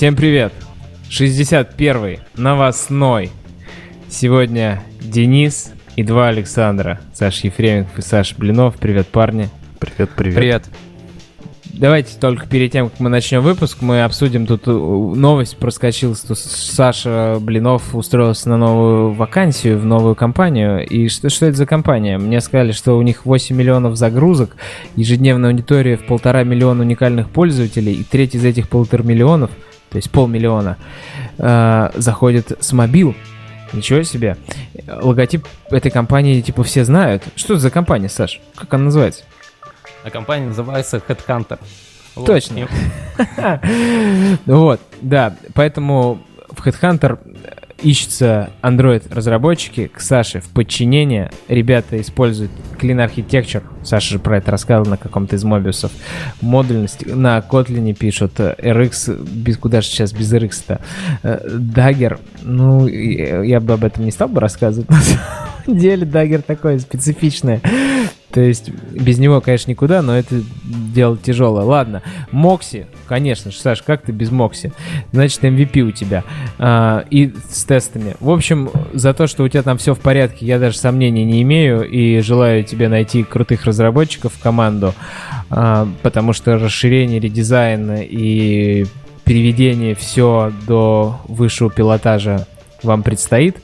Всем привет! 61-й новостной. Сегодня Денис и два Александра. Саша Ефремов и Саша Блинов. Привет, парни. Привет, привет. Привет. Давайте только перед тем, как мы начнем выпуск, мы обсудим тут э, новость проскочила, что Саша Блинов устроился на новую вакансию в новую компанию. И что, что это за компания? Мне сказали, что у них 8 миллионов загрузок, ежедневная аудитория в полтора миллиона уникальных пользователей, и треть из этих полутора миллионов, то есть полмиллиона, э, заходит с мобил. Ничего себе. Логотип этой компании, типа, все знают. Что это за компания, Саш? Как она называется? А компания называется Headhunter. Точно. Вот, да. Поэтому в Headhunter ищется Android-разработчики к Саше в подчинение. Ребята используют Clean Architecture. Саша же про это рассказывал на каком-то из мобиусов. Модульность. На Kotlin пишут RX. Без, куда же сейчас без RX-то? Dagger. Ну, я бы об этом не стал бы рассказывать. На самом деле Dagger такое специфичное. То есть без него, конечно, никуда, но это дело тяжелое. Ладно, Мокси, конечно же, Саш, как ты без Мокси? Значит, MVP у тебя. А, и с тестами. В общем, за то, что у тебя там все в порядке, я даже сомнений не имею и желаю тебе найти крутых разработчиков в команду, а, потому что расширение, редизайн и переведение все до высшего пилотажа вам предстоит.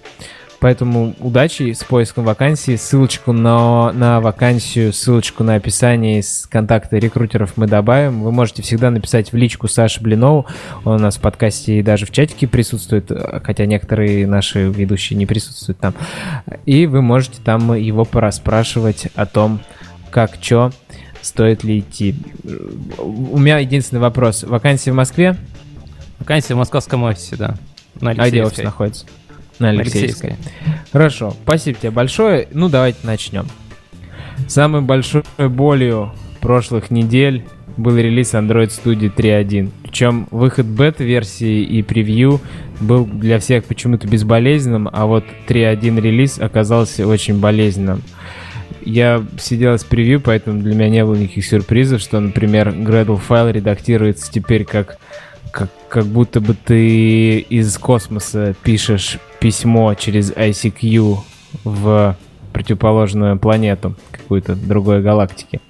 Поэтому удачи с поиском вакансии. Ссылочку на, на вакансию, ссылочку на описание с контакта рекрутеров мы добавим. Вы можете всегда написать в личку Саше Блинову. Он у нас в подкасте и даже в чатике присутствует, хотя некоторые наши ведущие не присутствуют там. И вы можете там его пораспрашивать о том, как, что, стоит ли идти. У меня единственный вопрос. Вакансия в Москве? Вакансия в московском офисе, да. На а где офис находится? На. Алексеевской. Хорошо, спасибо тебе большое. Ну, давайте начнем. Самой большой болью прошлых недель был релиз Android Studio 3.1. Причем выход бета-версии и превью был для всех почему-то безболезненным, а вот 3.1 релиз оказался очень болезненным. Я сидел с превью, поэтому для меня не было никаких сюрпризов, что, например, Gradle файл редактируется теперь как как, как будто бы ты из космоса пишешь письмо через ICQ в противоположную планету, какую-то другой галактики.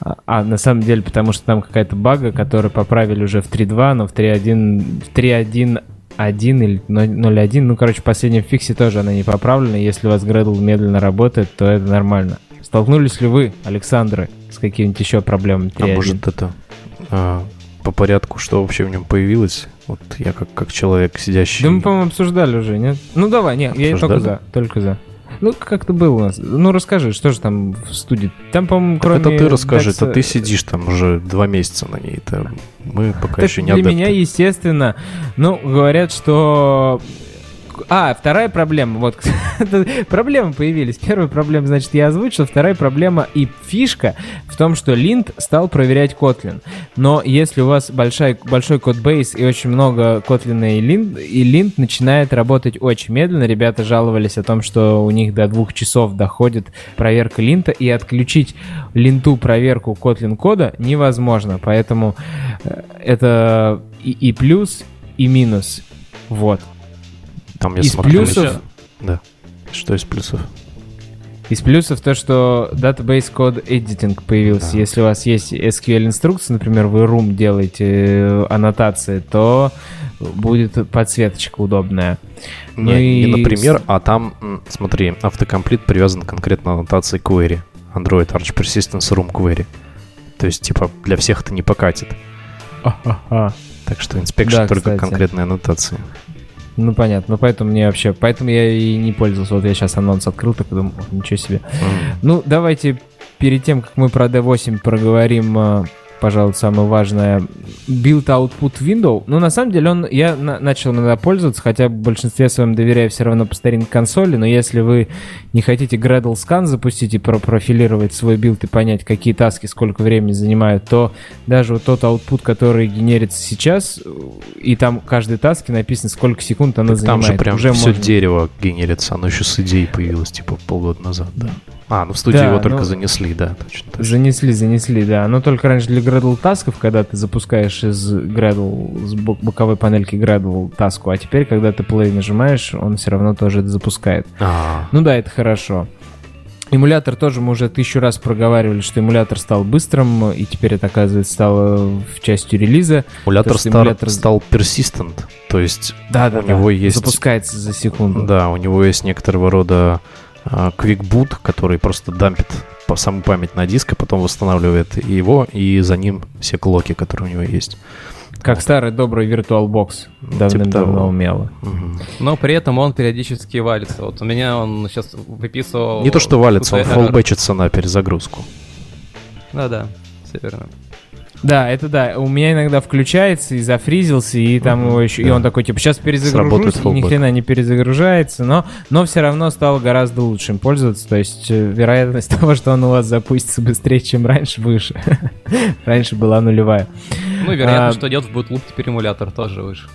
А, а на самом деле, потому что там какая-то бага, которую поправили уже в 3.2, но в 3.1, в 3.1 1 или 0.1, ну, короче, в последнем фиксе тоже она не поправлена. Если у вас Gradle медленно работает, то это нормально. Столкнулись ли вы, Александры, с какими-нибудь еще проблемами 3.1? А может это а, по порядку, что вообще в нем появилось. Вот я как, как человек, сидящий... Да мы, по-моему, обсуждали уже, нет? Ну давай, нет, я только за, только за. Ну, как-то было у нас. Ну, расскажи, что же там в студии? Там, по-моему, кроме... Это ты расскажи, Dex... это ты сидишь там уже два месяца на ней. Это мы пока так еще не Для адепты. меня, естественно, ну, говорят, что а, вторая проблема. Вот, проблемы появились. Первая проблема, значит, я озвучил. Вторая проблема и фишка в том, что Lint стал проверять Kotlin. Но если у вас большой, большой кодбейс и очень много Kotlin и Lint, и Lint начинает работать очень медленно. Ребята жаловались о том, что у них до двух часов доходит проверка линта, и отключить линту проверку Kotlin кода невозможно. Поэтому э, это и, и плюс, и минус. Вот. Там я из смотрю. плюсов... Да. Что из плюсов? Из плюсов то, что Database Code Editing появился. Да. Если у вас есть SQL инструкции, например, вы room делаете э, аннотации, то будет подсветочка удобная. Не, ну и... не например, а там, смотри, автокомплит привязан конкретно аннотации query. Android Arch Persistence Room Query. То есть, типа, для всех это не покатит. А-ха-ха. Так что инспекция да, только кстати. конкретной аннотации. Ну, понятно. Ну, поэтому мне вообще... Поэтому я и не пользовался. Вот я сейчас анонс открыл, так думаю, ничего себе. Mm. Ну, давайте перед тем, как мы про D8 проговорим а, пожалуй, самое важное. Build Output Window. Ну, на самом деле, он, я на, начал иногда пользоваться, хотя в большинстве своем доверяю все равно по старинной консоли, но если вы не хотите Gradle Scan запустить и профилировать свой билд и понять, какие таски сколько времени занимают, то даже вот тот output, который генерится сейчас, и там каждой таске написано, сколько секунд она так занимает. Там же прям Уже все можно... дерево генерится, оно еще с идеей появилось, типа, полгода назад, да. А, ну в студии Да, его только ну- занесли, да, точно. точно. Занесли, занесли, да. Но только раньше для Gradle тасков, когда ты запускаешь из Gradle, с бок- боковой панельки Gradle таску, а теперь, когда ты play нажимаешь, он все равно тоже это запускает. А, Ну да, это хорошо. Эмулятор тоже мы уже тысячу раз проговаривали, что эмулятор стал быстрым, и теперь это, оказывается, стало в частью релиза. эмулятор, то, стар- эмулятор- стал persistent, то есть, Да, да, У него есть- Запускается за секунду. да, у него есть некоторого рода а, quick boot, который просто дампит по саму память на диск, а потом восстанавливает его, и за ним все клоки, которые у него есть. Как старый добрый VirtualBox Типа давным-давно умело. Мгм. Но при этом он периодически валится. Вот у меня он сейчас выписывал... Не то, что валится, он фоллбэчится на перезагрузку. Да-да, все верно. Да, это да. У меня иногда включается и зафризился, и там Мгм, его еще. И да. он такой, типа, сейчас перезагружусь, и ни хрена не перезагружается, но, но все равно стало гораздо лучше им пользоваться. То есть э, вероятность того, что он у вас запустится быстрее, чем раньше, выше. раньше была нулевая. Ну и вероятно, А, что идет в бутлуп теперь эмулятор тоже выше.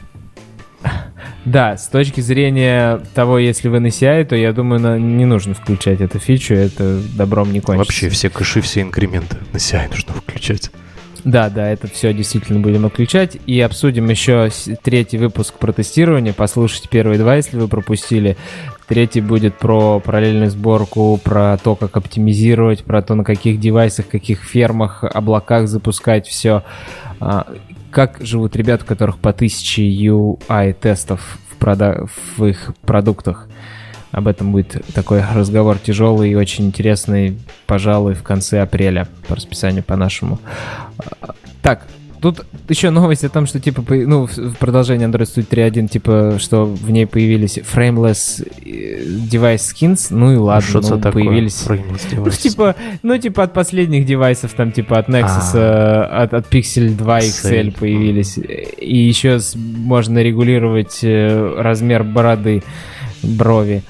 Да, с точки зрения того, если вы на CI, то я думаю, на- не нужно включать эту фичу, это добром не кончится. Вообще все кэши, все инкременты на CI нужно включать. Да, да, это все действительно будем отключать. И обсудим еще третий выпуск про тестирование. Послушайте первые два, если вы пропустили. Третий будет про параллельную сборку, про то, как оптимизировать, про то, на каких девайсах, каких фермах, облаках запускать все. Как живут ребята, у которых по тысяче UI-тестов в, прода- в их продуктах. Об этом будет такой разговор тяжелый и очень интересный, пожалуй, в конце апреля по расписанию по нашему. Так, тут еще новость о том, что типа, ну, в продолжении Android Studio 3.1, типа, что в ней появились frameless э, device skins, ну и ладно, что ну, такое? появились... Ну, типа, ну, типа от последних девайсов, там, типа от Nexus, А. э, от, от Pixel 2 XL появились. И еще можно регулировать э, размер бороды, брови.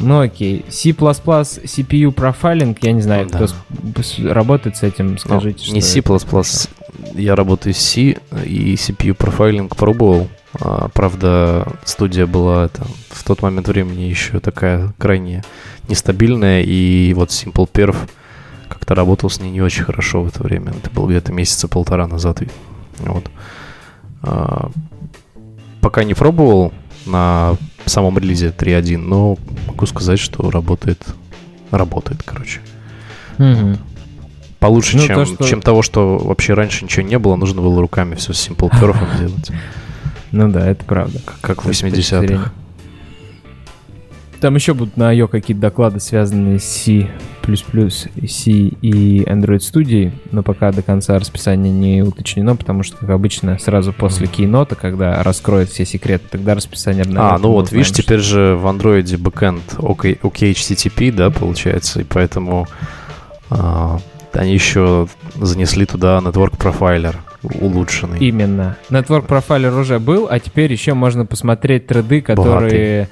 Ну, окей. C++, CPU профайлинг, я не знаю, Да. кто работает с этим, Ну, скажите, не что C++, я работаю с C, и CPU профайлинг пробовал. А, правда, студия была это, в тот момент времени еще такая крайне нестабильная, и вот Simple Perf как-то работал с ней не очень хорошо в это время. Это было где-то месяца полтора назад. Вот. А, пока не пробовал на самом релизе 3.1, но могу сказать, что работает. Работает, короче. Мгм. Получше, Ну, чем, то, что- чем того, что вообще раньше ничего не было, нужно было руками все с Perf делать, Ну да, это правда. как- в С этой точки 80-х. зрения. Там еще будут на IO какие-то доклады, связанные с C++, C и Android Studio, но пока до конца расписание не уточнено, потому что, как обычно, сразу после кейнота, когда раскроют все секреты, тогда расписание А, обновят, ну мы вот, видишь, узнаем, теперь же в андроиде бэкэнд OK, OkHttp, да, получается, и поэтому а, они еще занесли туда Network Profiler улучшенный. что- Именно. Network Profiler уже был, а теперь еще можно посмотреть треды, которые... э,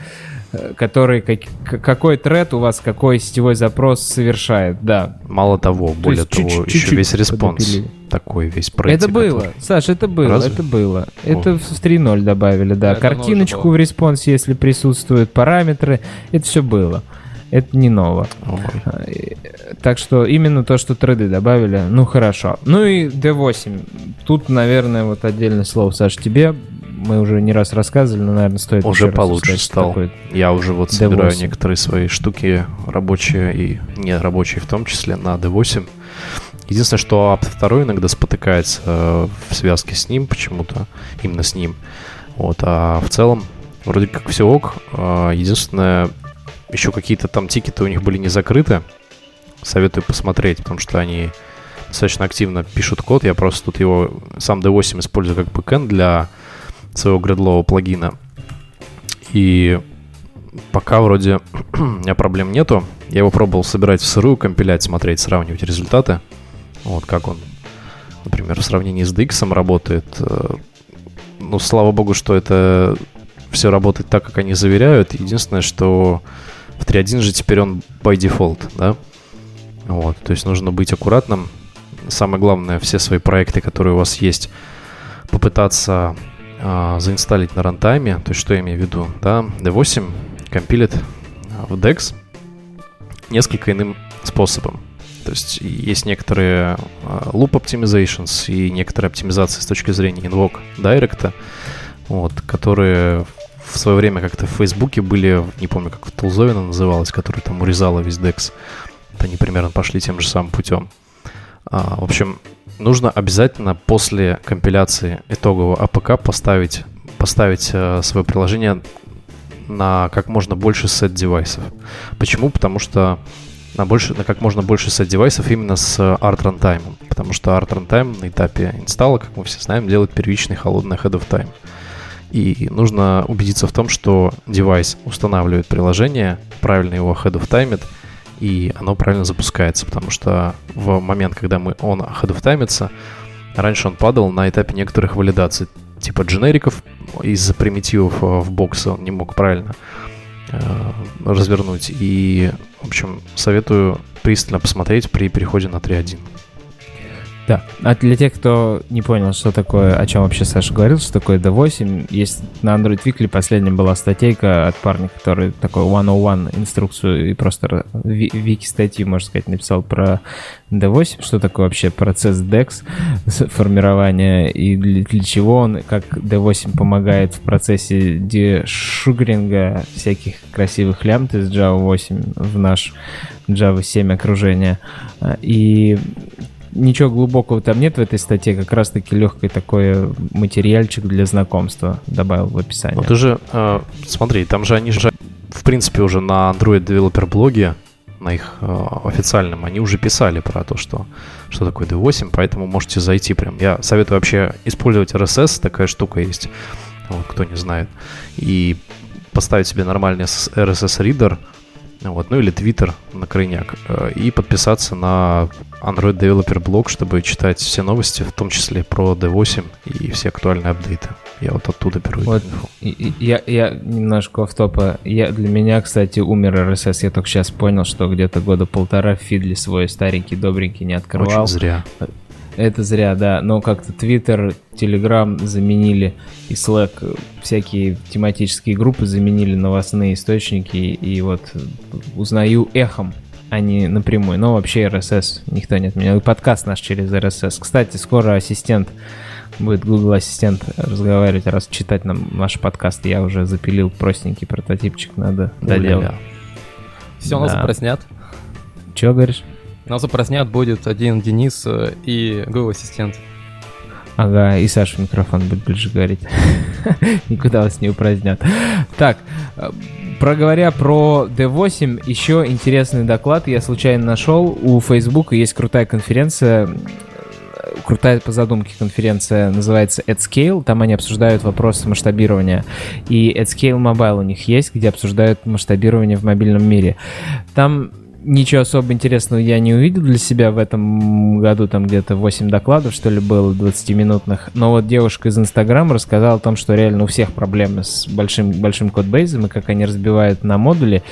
Который, как- какой тред у вас, какой сетевой запрос совершает, да. Мало того, более есть того, чуть-чуть- еще чуть-чуть весь response подопилили. такой весь Это пройти, было, который- Саш, это было, Разве? это было. Это в 3.0 добавили, да. Уже Картиночку в response е, если присутствуют параметры, это все было. Это не ново. Ой. Так что именно то, что треды добавили, ну хорошо. Ну и D8. Тут, наверное, вот отдельное слово, Саш, тебе. Мы уже не раз рассказывали, но, наверное, стоит Уже получше стал. Я уже вот собираю D8. некоторые свои штуки рабочие и не рабочие в том числе на D8. Единственное, что Apt 2 иногда спотыкается э, в связке с ним почему-то, именно с ним. Вот, а в целом вроде как все ок. А, Единственное, еще какие-то там тикеты у них были не закрыты. Советую посмотреть, потому что они достаточно активно пишут код. Я просто тут его, сам D8 использую как бэкэнд для своего гредлового плагина. И пока вроде у меня проблем нету. Я его пробовал собирать в сырую, компилять, смотреть, сравнивать результаты. Вот как он, например, в сравнении с DX работает. Э, Ну, слава богу, что это все работает так, как они заверяют. Единственное, что в 3.1 же теперь он by default, да? Вот, то есть нужно быть аккуратным. Самое главное, все свои проекты, которые у вас есть, попытаться а, заинсталлить на рантайме. То есть что я имею в виду? Да, D8 компилит а, в DEX несколько иным способом. То есть есть некоторые uh, loop optimizations и некоторые оптимизации с точки зрения invoke direct а, вот, которые в свое время как-то в Фейсбуке были, не помню, как Тулзовина называлось, который там урезала весь DEX. Они примерно пошли тем же самым путем. А, в общем, нужно обязательно после компиляции итогового АПК поставить, поставить э, свое приложение на как можно больше сет девайсов. Почему? Потому что на, больше, на как можно больше сет девайсов именно с Art Runtime. Потому что Art Runtime на этапе инсталла, как мы все знаем, делает первичный холодный head of time. И нужно убедиться в том, что девайс устанавливает приложение, правильно его head of time, и оно правильно запускается, потому что в момент, когда мы он head of таймится, раньше он падал на этапе некоторых валидаций, типа дженериков из-за примитивов э, в боксе он не мог правильно э, развернуть. И, в общем, советую пристально посмотреть при переходе на 3.1. Да. А для тех, кто не понял, что такое, о чем вообще Саша говорил, что такое D8, есть на Android Weekly последняя была статейка от парня, который такой 101 инструкцию и просто вики статьи, можно сказать, написал про D8, что такое вообще процесс DEX формирования и для, для чего он, как D8 помогает в процессе дешугринга всяких красивых лямбд из Java 8 в наш Java 7 окружение. И ничего глубокого там нет в этой статье, как раз-таки легкий такой материальчик для знакомства добавил в описание. Ну ты же, э, смотри, там же они же, в принципе, уже на Android Developer блоге, на их э, официальном, они уже писали про то, что, что такое D8, поэтому можете зайти прям. Я советую вообще использовать RSS, такая штука есть, вот, кто не знает, и поставить себе нормальный RSS-ридер, вот, ну или Twitter на крайняк, э, и подписаться на Android Developer блог, чтобы читать все новости, в том числе про D8 и все актуальные апдейты. Я вот оттуда беру вот, инфу. Я, я немножко в топа. Я, для меня, кстати, умер RSS. Я только сейчас понял, что где-то года полтора Фидли свой старенький, добренький не открывал. Очень зря. Это зря, да. Но как-то Twitter, Telegram заменили и Slack, всякие тематические группы заменили новостные источники. И вот узнаю эхом, а не напрямую. Но вообще RSS никто не отменял. И подкаст наш через RSS. Кстати, скоро ассистент будет Google Ассистент разговаривать, раз читать нам наш подкаст. Я уже запилил простенький прототипчик, надо доделать. Все, да. нас запроснят. Че говоришь? Нас запроснят будет один Денис э, и Google Ассистент. Ага, и Саша микрофон будет ближе говорить. Никуда вас не упразднят. Так, э, проговоря про D8, еще интересный доклад я случайно нашел. У Facebook есть крутая конференция, крутая по задумке конференция называется AdScale. Там они обсуждают вопросы масштабирования. И AdScale Mobile у них есть, где обсуждают масштабирование в мобильном мире. Там ничего особо интересного я не увидел для себя в этом году, там где-то 8 докладов, что ли, было 20-минутных. Но вот девушка из Инстаграма рассказала о том, что реально у всех проблемы с большим, большим кодбейзом и как они разбивают на модули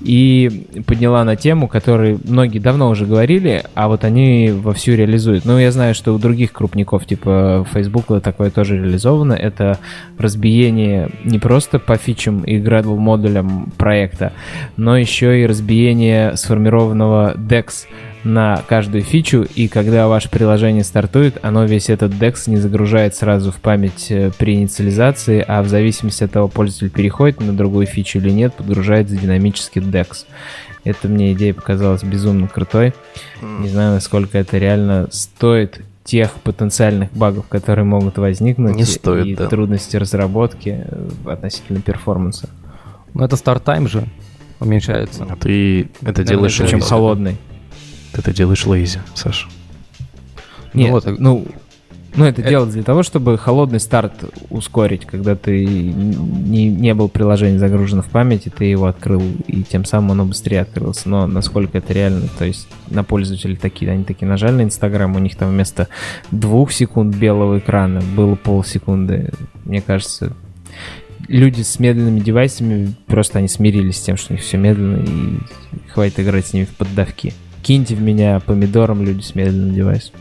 и подняла на тему, которой многие давно уже говорили, а вот они вовсю реализуют. Ну, я знаю, что у других крупников, типа Facebook, такое тоже реализовано. Это разбиение не просто по фичам и Gradle модулям проекта, но еще и разбиение сформированного DEX на каждую фичу, и когда ваше приложение стартует, оно весь этот DEX не загружает сразу в память э, при инициализации, а в зависимости от того, пользователь переходит на другую фичу или нет, подгружается динамический DEX. Это мне идея показалась безумно крутой. Не знаю, насколько это реально стоит тех потенциальных багов, которые могут возникнуть, не стоит, и да. трудности разработки э, относительно перформанса. Ну это старт-тайм же уменьшается. А ты это делаешь... Лейзи. холодный. Ты это делаешь лейзи, Саша. Нет, Ну вот, ну, ну, это, Это- делать для того, чтобы холодный старт ускорить, когда ты не, не был приложение загружено в памяти, ты его открыл, и тем самым оно быстрее открылся. Но насколько это реально, то есть на пользователей такие, они такие нажали на Инстаграм, у них там вместо двух секунд белого экрана было полсекунды. Мне кажется, люди с медленными девайсами просто они смирились с тем, что у них все медленно, и хватит играть с ними в поддавки. Киньте в меня помидором люди с медленным девайсом.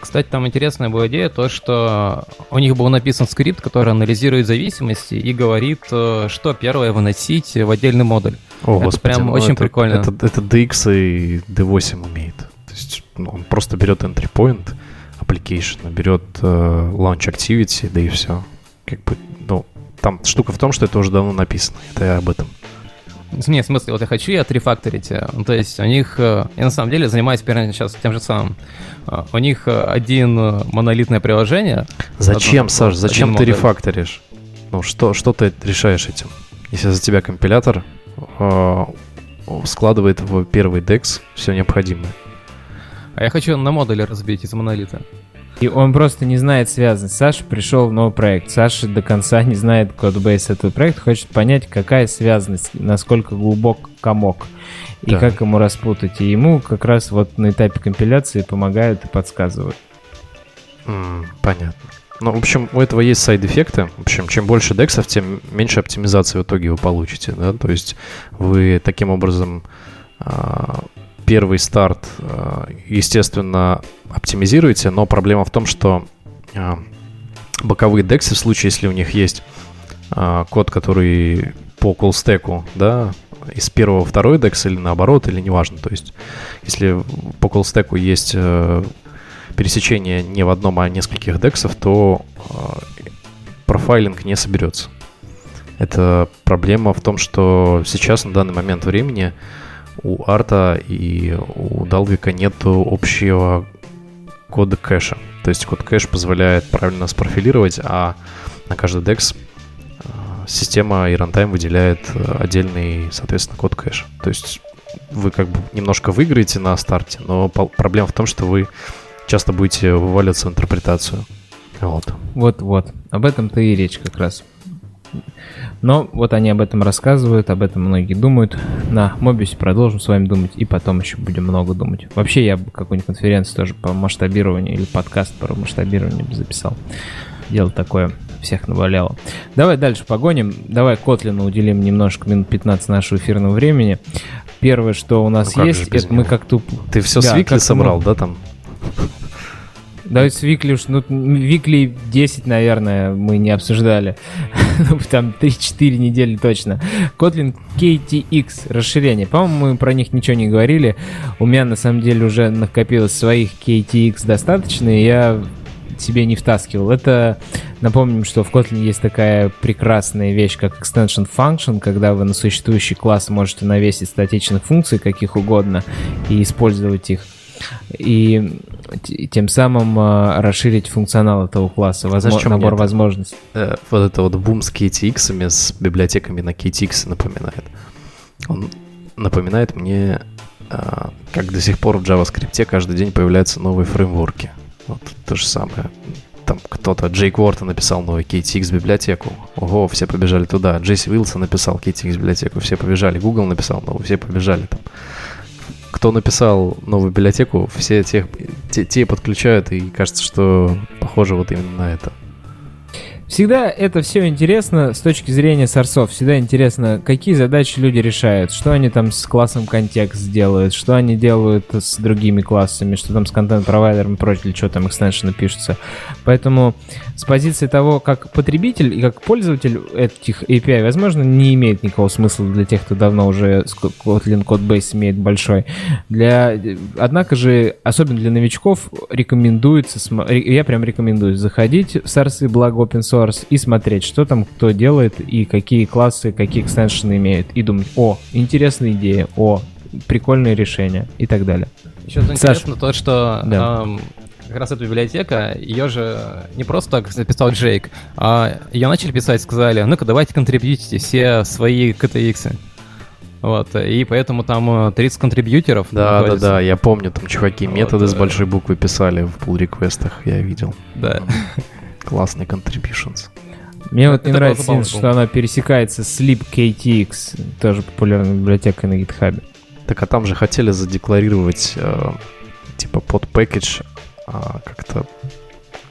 Кстати, там интересная была идея, то, что у них был написан скрипт, который анализирует зависимости и говорит, э, что первое выносить в отдельный модуль. О, Это господи, прям ну очень это- прикольно. Это, это DX и D8 умеет. То есть ну, он просто берет entry point application, берет э, launch activity, да и все. Как бы, ну, там штука в том, что это уже давно написано. Это я об этом. Не, в смысле, вот я хочу и отрефакторить. э, ну, То есть у них, э, я на самом деле занимаюсь примерно сейчас тем же самым. Э, У них один монолитное приложение. Зачем, Одно- Саш, зачем ты рефакторишь? Ну, что, что ты решаешь этим? Если за тебя компилятор э, складывает в первый DEX все необходимое. А я хочу на модуле разбить из монолита. И он просто не знает связанность. Саша пришел в новый проект. Саша до конца не знает кодбейс этого проекта, хочет понять, какая связанность, насколько глубок комок и Да. как ему распутать. И ему как раз вот на этапе компиляции помогают и подсказывают. М, понятно. Ну, в общем, у этого есть сайд-эффекты. В общем, чем больше дексов, тем меньше оптимизации в итоге вы получите. Да? То есть вы таким образом а, первый старт, а, естественно, оптимизируете, но проблема в том, что а, боковые дексы, в случае, если у них есть а, код, который по колл-стеку, да, из первого во второй декс или наоборот, или неважно. То есть, если по call stack у есть э, пересечение не в одном, а нескольких дексов, то э, профайлинг не соберется. Это проблема в том, что сейчас на данный момент времени у арта и у Dalvik а нет общего кода кэша. То есть код кэш позволяет правильно спрофилировать, а на каждый декс э, система и рантайм выделяет э, отдельный, соответственно, код кэш. То есть вы как бы немножко выиграете на старте, но проблема в том, что вы часто будете вываливаться в интерпретацию. Вот. Вот-вот. Об этом-то и речь как раз. Но вот они об этом рассказывают, об этом многие думают. На Мобиусе продолжим с вами думать, и потом еще будем много думать. Вообще, я бы какую-нибудь конференцию тоже по масштабированию или подкаст про масштабирование бы записал. Дело такое всех наваляло. Давай дальше погоним. Давай Котлину уделим немножко, минут 15 нашего эфирного времени. Первое, что у нас Ну есть, это мы него? как туп... Ты все Да, с как-то собрал, да, там? Давайте с Викли уж, ну, Викли 10, наверное, мы не обсуждали. Ну, Там 3-4 недели точно. Kotlin KTX расширение. По-моему, мы про них ничего не говорили. У меня, на самом деле, уже накопилось своих KTX достаточно, и я себе не втаскивал. Это, напомним, что в Kotlin есть такая прекрасная вещь, как extension function, когда вы на существующий класс можете навесить статичных функций каких угодно и использовать их. И тем самым а, расширить функционал этого класса, возмо- Знаешь, набор это? возможностей. Э, вот это вот бум с KTX, с библиотеками на KTX напоминает. Он напоминает мне, а, как до сих пор в JavaScript каждый день появляются новые фреймворки. Вот то же самое. Там кто-то, Джейк Уортон написал новый KTX библиотеку. Ого, все побежали туда. Джесси Уилсон написал KTX библиотеку, все побежали. Google написал новую, все побежали там. Кто написал новую библиотеку, все тех, те, те подключают, и кажется, что похоже вот именно на это. Всегда это все интересно с точки зрения сорсов. Всегда интересно, какие задачи люди решают, что они там с классом контекст делают, что они делают с другими классами, что там с контент-провайдером и прочее, или что там экстеншены пишутся. Поэтому с позиции того, как потребитель и как пользователь этих API, возможно, не имеет никакого смысла для тех, кто давно уже Kotlin Codebase имеет большой. Для... Однако же, особенно для новичков, рекомендуется, я прям рекомендую заходить в сорсы, благо open source, и смотреть, что там кто делает и какие классы, какие экстеншены имеют. И думать, о, интересная идея, о, прикольное решение и так далее. Еще Саш. интересно то, что Да. эм, как раз эта библиотека, ее же не просто так записал Джейк, а ее начали писать, сказали, ну-ка давайте контрибьютите все свои KTX. Вот, и поэтому там э, 30 контрибьютеров. Да, да, да, я помню, там чуваки Вот, методы с э, большой буквы писали в pull реквестах, я видел. Да. Классный contributions. Мне вот не нравится, забавно, что она пересекается с libktx, тоже популярной библиотекой на GitHub. Так а там же хотели задекларировать э, типа под package а, как-то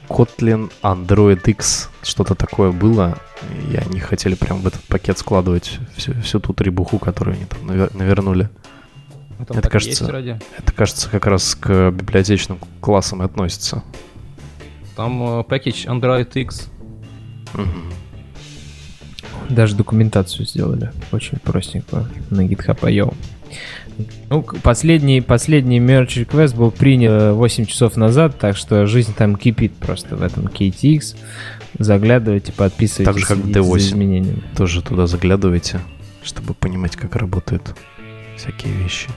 Kotlin Android X, что-то такое было, и они хотели прям в этот пакет складывать всю, всю ту требуху, которую они там навер- навернули. Там Это кажется-. Это, кажется, как раз к библиотечным классам и относится. Там э, пакетч Android X. Даже документацию сделали. Очень простенькую на GitHub.io. Ну, последний, последний merge request был принят э, 8 часов назад, так что жизнь там кипит просто в этом KTX. Заглядывайте, подписывайтесь. Так же, как в следите за D8. изменениями. Тоже туда заглядывайте, чтобы понимать, как работают всякие вещи.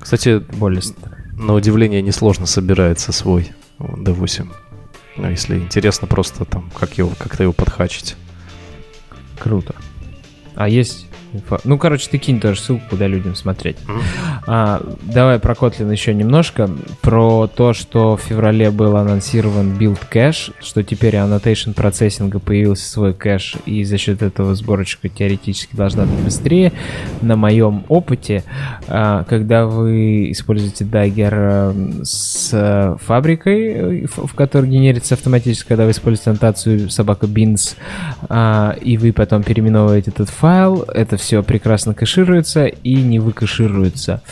Кстати, Более на удивление несложно собирается свой D8. Ну, если интересно просто там, как его, как-то его подхачить. круто. А есть... инфа- Ну, короче, ты кинь тоже ссылку, куда людям смотреть. Мгм. А, давай про Kotlin еще немножко. Про то, что в феврале был анонсирован build кэш, что теперь annotation процессинга появился свой кэш, и за счет этого сборочка теоретически должна быть быстрее. На моем опыте, а, когда вы используете Dagger э, с фабрикой, э, в в которой генерится автоматически, когда вы используете аннотацию собака beans, а, и вы потом переименовываете этот файл, это все прекрасно кэшируется и не выкэшируется.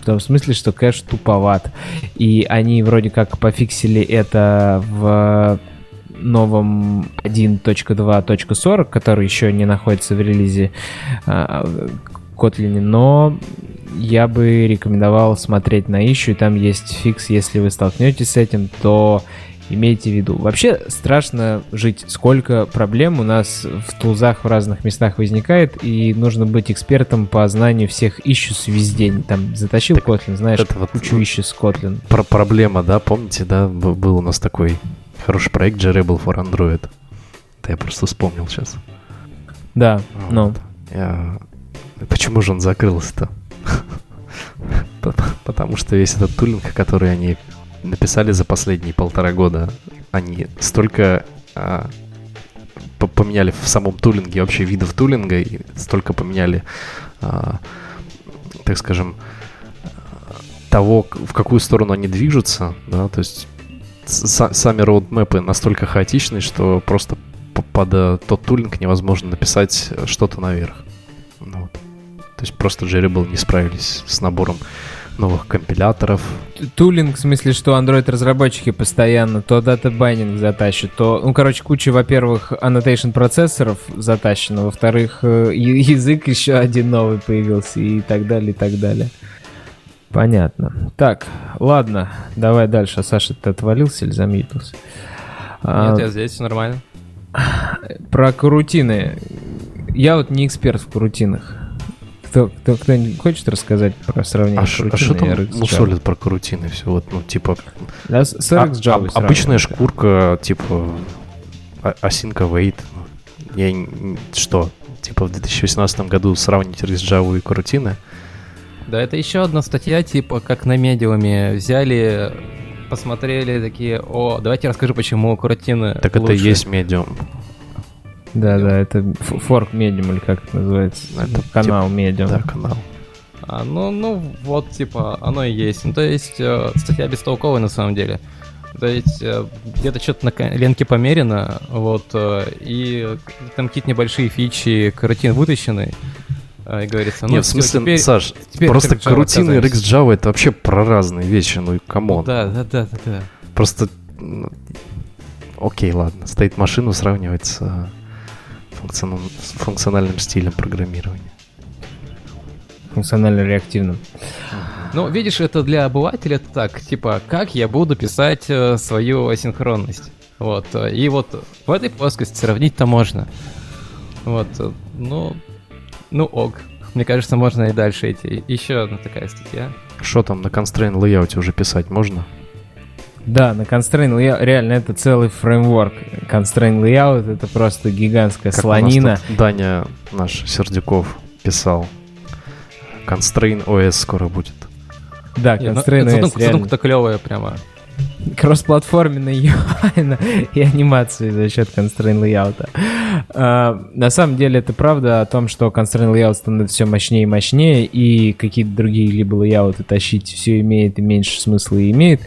В том смысле, что кэш туповат. И они вроде как пофиксили это в новом 1.2.40, который еще не находится в релизе а, Kotlin, но я бы рекомендовал смотреть на issue, там есть фикс, если вы столкнетесь с этим, то имейте в виду. Вообще страшно жить, сколько проблем у нас в тулзах в разных местах возникает, и нужно быть экспертом по знанию всех issues везде. Там затащил Так Kotlin, знаешь, это вот, кучу issues Kotlin. Про проблема, да, помните, да, был у нас такой хороший проект Jarable for Android. Это я просто вспомнил сейчас. Да, ну, Я... Почему же он закрылся-то? Потому что весь этот тулинг, который они написали за последние полтора года, они столько а, по- поменяли в самом тулинге, вообще видов тулинга, и столько поменяли, а, так скажем, того, в какую сторону они движутся, да, то есть с- сами роудмэпы настолько хаотичны, что просто под э, тот tooling невозможно написать что-то наверх. Ну вот. То есть просто JRebel не справились с набором новых компиляторов. Tooling, в смысле, что Android-разработчики постоянно то data binding затащат, то... Ну, короче, куча, во-первых, annotation процессоров затащена, во-вторых, э, язык еще один новый появился и так далее, и так далее. Понятно. Так, ладно, давай дальше. А Саша, ты отвалился или замьютился? А, Нет, я здесь, все нормально. Про карутины. Я вот не эксперт в карутинах. Кто, кто, кто хочет рассказать про сравнение А ш- а карутины что там мусолят про карутины? Все вот, ну, типа... Да, с, с а- обычная шкурка, типа... а- Осинка wait. Я... Что? Типа в 2018 году сравнить RxJava и карутины? Да, это еще одна статья, типа, как на медиуме взяли, посмотрели такие, о, давайте расскажу, почему каротины Так это и лучше». есть медиум. Да, да, это форк медиум или как это называется? Это Канал медиум. Да, канал. А, ну, ну, вот, типа, оно и есть. Ну, то есть, э, статья бестолковая на самом деле. То есть, э, где-то что-то на ленке померено, вот, э, и там какие-то небольшие фичи каротин вытащены, э, и говорится, ну, Нет, в всё, смысле, теперь- Саш, теперь просто корутины и. RxJava это вообще про разные вещи, ну и come on. Да, да, да, да, да. Просто... ну, Окей, ладно. Стоит машину сравнивать с, функционал- с функциональным стилем программирования. Функционально реактивным. Ну, видишь, это для обывателя это так, типа, как я буду писать э, свою асинхронность. Вот, э, и вот в этой плоскости сравнить-то можно. Вот, э, ну, ну ок. Мне кажется, можно и дальше идти. Еще одна такая статья. Что там на constraint layout уже писать можно? Да, на Constraint Layout, реально, это целый фреймворк. Constraint Layout — это просто гигантская Как у нас слонина. тут Даня наш Сердюков писал. Constraint OS скоро будет. Да, ну, Constraint OS, задумка- реально. задумка-то клевая прямо. кроссплатформенный UI и анимации за счет constraint layout. А, на самом деле это правда о том, что constraint layout становится все мощнее и мощнее, и какие-то другие либо лейауты тащить все имеет и меньше смысла и имеет.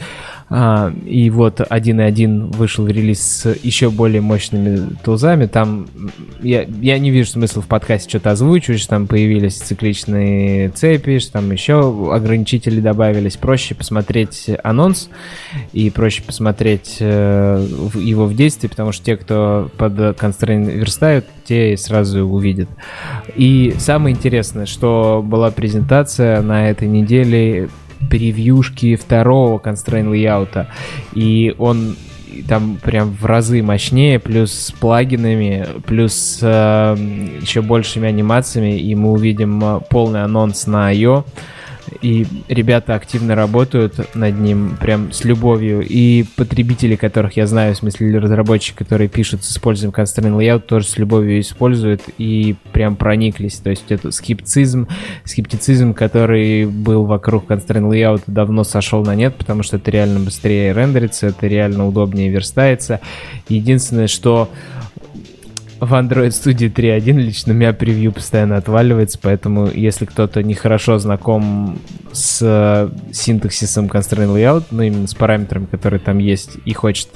А, и вот 1.1 вышел в релиз с еще более мощными тулзами. Там я, я не вижу смысла в подкасте что-то озвучивать, что там появились цикличные цепи, что там еще ограничители добавились. Проще посмотреть анонс и проще посмотреть э, его в действии, потому что те, кто под Constraint верстают, те сразу увидят. И самое интересное, что была презентация на этой неделе превьюшки второго constraint layout. И он там прям в разы мощнее, плюс с плагинами, плюс э, еще большими анимациями, и мы увидим э, полный анонс на I.O и ребята активно работают над ним прям с любовью. И потребители, которых я знаю, в смысле разработчики, которые пишут с использованием constraint layout, тоже с любовью используют и прям прониклись. То есть это скептицизм, скептицизм, который был вокруг constraint layout, давно сошел на нет, потому что это реально быстрее рендерится, это реально удобнее верстается. Единственное, что в Android Studio 3.1 лично у меня превью постоянно отваливается, поэтому если кто-то нехорошо знаком с э, синтаксисом constraint layout, ну именно с параметрами, которые там есть, и хочет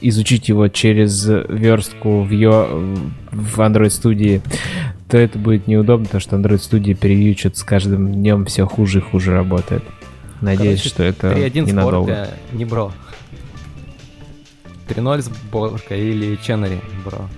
изучить его через верстку в, ее, в Android Studio, то это будет неудобно, потому что Android Studio превью что-то с каждым днем все хуже и хуже работает. Надеюсь, Короче, что это 3.1 ненадолго. не бро. 3.0 сборка или Chenery бро.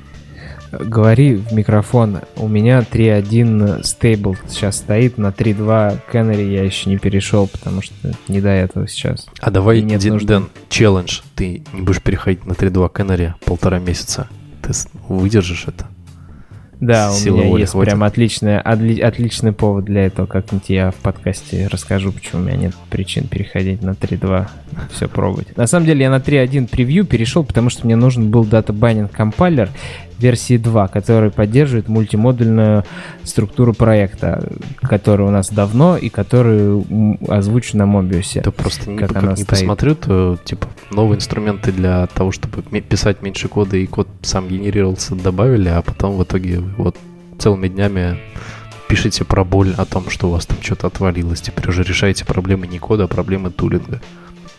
Говори в микрофон. У меня 3.1 стейбл сейчас стоит, на 3.2 Canary я еще не перешел, потому что не до этого сейчас. А давай, нет Дэн, нужды. челлендж. Ты не будешь переходить на 3.2 Canary полтора месяца. Ты выдержишь это? Да, у меня есть хватит. прям отличный, отли, отличный повод для этого. Как-нибудь я в подкасте расскажу, почему у меня нет причин переходить на 3.2, все пробовать. На самом деле я на 3.1 превью перешел, потому что мне нужен был data binding compiler, версии 2, который поддерживает мультимодульную структуру проекта, которая у нас давно и которую озвучена на Mobius. Да просто как, как не стоит. посмотрю, то типа новые инструменты для того, чтобы писать меньше кода и код сам генерировался, добавили, а потом в итоге вот целыми днями пишите про боль о том, что у вас там что-то отвалилось. Теперь уже решаете проблемы не кода, а проблемы тулинга.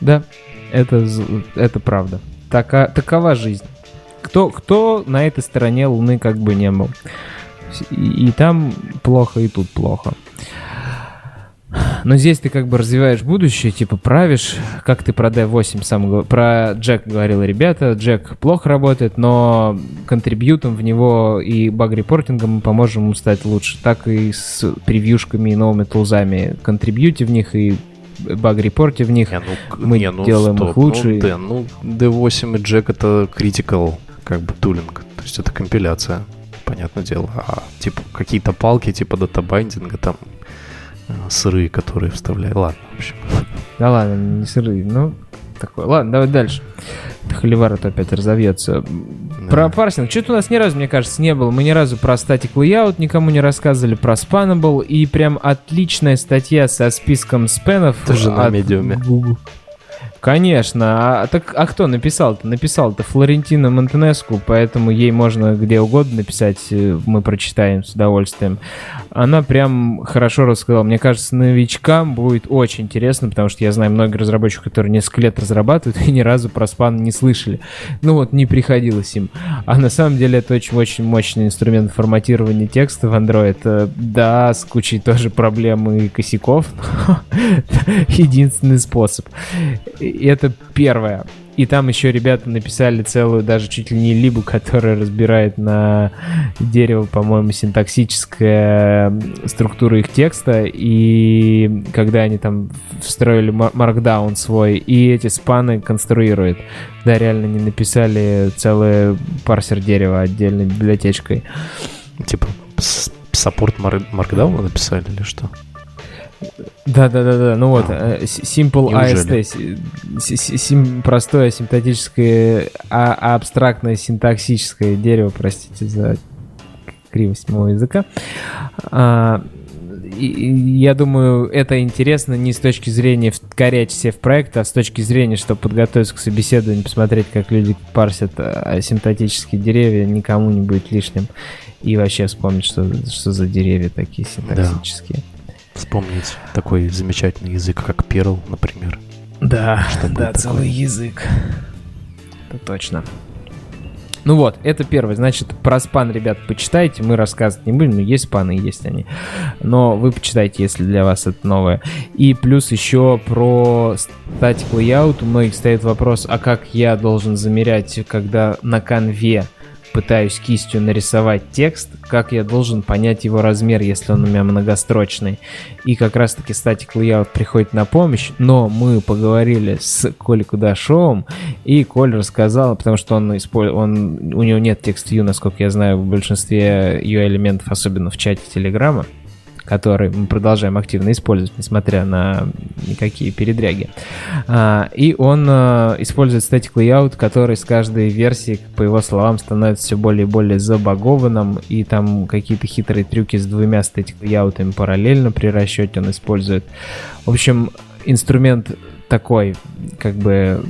Да, это, это правда. Така, такова жизнь кто, кто на этой стороне Луны как бы не был. И, и там плохо, и тут плохо. Но здесь ты как бы развиваешь будущее, типа правишь, как ты про D8 сам про Джек говорил, ребята, Джек плохо работает, но контрибьютом в него и баг-репортингом мы поможем ему стать лучше. Так и с превьюшками и новыми тулзами. Контрибьюте в них и баг-репорте в них. Не, ну, мы не, ну, делаем стоп, их лучше. Ну, D, ну, D8 и Jack это critical как бы тулинг. То есть это компиляция, понятное дело. А типа какие-то палки типа датабайндинга там э, сырые, которые вставляю. Ладно, в общем. Да ладно, не сырые, ну такой. Ладно, давай дальше. Холивар то опять разовьется. Да. Про парсинг. Что-то у нас ни разу, мне кажется, не было. Мы ни разу про статик layout никому не рассказывали, про Spannable. И прям отличная статья со списком спенов. Тоже на медиуме. Google. Конечно. А, так, а кто написал-то? Написал-то Флорентина Монтенеску, поэтому ей можно где угодно написать, э, мы прочитаем с удовольствием. Она прям хорошо рассказала. Мне кажется, новичкам будет очень интересно, потому что я знаю многих разработчиков, которые несколько лет разрабатывают и ни разу про спан не слышали. Ну вот, не приходилось им. А на самом деле это очень-очень мощный инструмент форматирования текста в Android. Э, да, с кучей тоже проблем и косяков. Единственный способ и это первое. И там еще ребята написали целую, даже чуть ли не либу, которая разбирает на дерево, по-моему, синтаксическая структура их текста. И когда они там встроили маркдаун свой, и эти спаны конструирует. Да, реально не написали целый парсер дерева отдельной библиотечкой. Типа саппорт маркдауна написали или что? Да, да, да, да. Ну вот, а, Simple Неужели? AST, сим, простое симптотическое, а, абстрактное синтаксическое дерево, простите за кривость моего языка. А, и, я думаю, это интересно не с точки зрения вкорять все в проект, а с точки зрения, чтобы подготовиться к собеседованию, посмотреть, как люди парсят а, симптотические деревья, никому не будет лишним. И вообще вспомнить, что, что за деревья такие синтаксические. Да вспомнить такой замечательный язык, как Perl, например. Да, Что да, целый язык. Это точно. Ну вот, это первое. Значит, про спан, ребят, почитайте. Мы рассказывать не будем, но есть спаны, есть они. Но вы почитайте, если для вас это новое. И плюс еще про статик layout. У многих стоит вопрос, а как я должен замерять, когда на конве пытаюсь кистью нарисовать текст, как я должен понять его размер, если он у меня многострочный. И как раз-таки статик layout приходит на помощь, но мы поговорили с Колей Кудашовым, и Коль рассказал, потому что он, использ- он у него нет текст view, насколько я знаю, в большинстве ее элементов, особенно в чате Телеграма, который мы продолжаем активно использовать, несмотря на никакие передряги. А, и он а, использует static layout, который с каждой версии, по его словам, становится все более и более забагованным, и там какие-то хитрые трюки с двумя static layout'ами параллельно при расчете он использует. В общем, инструмент такой, как бы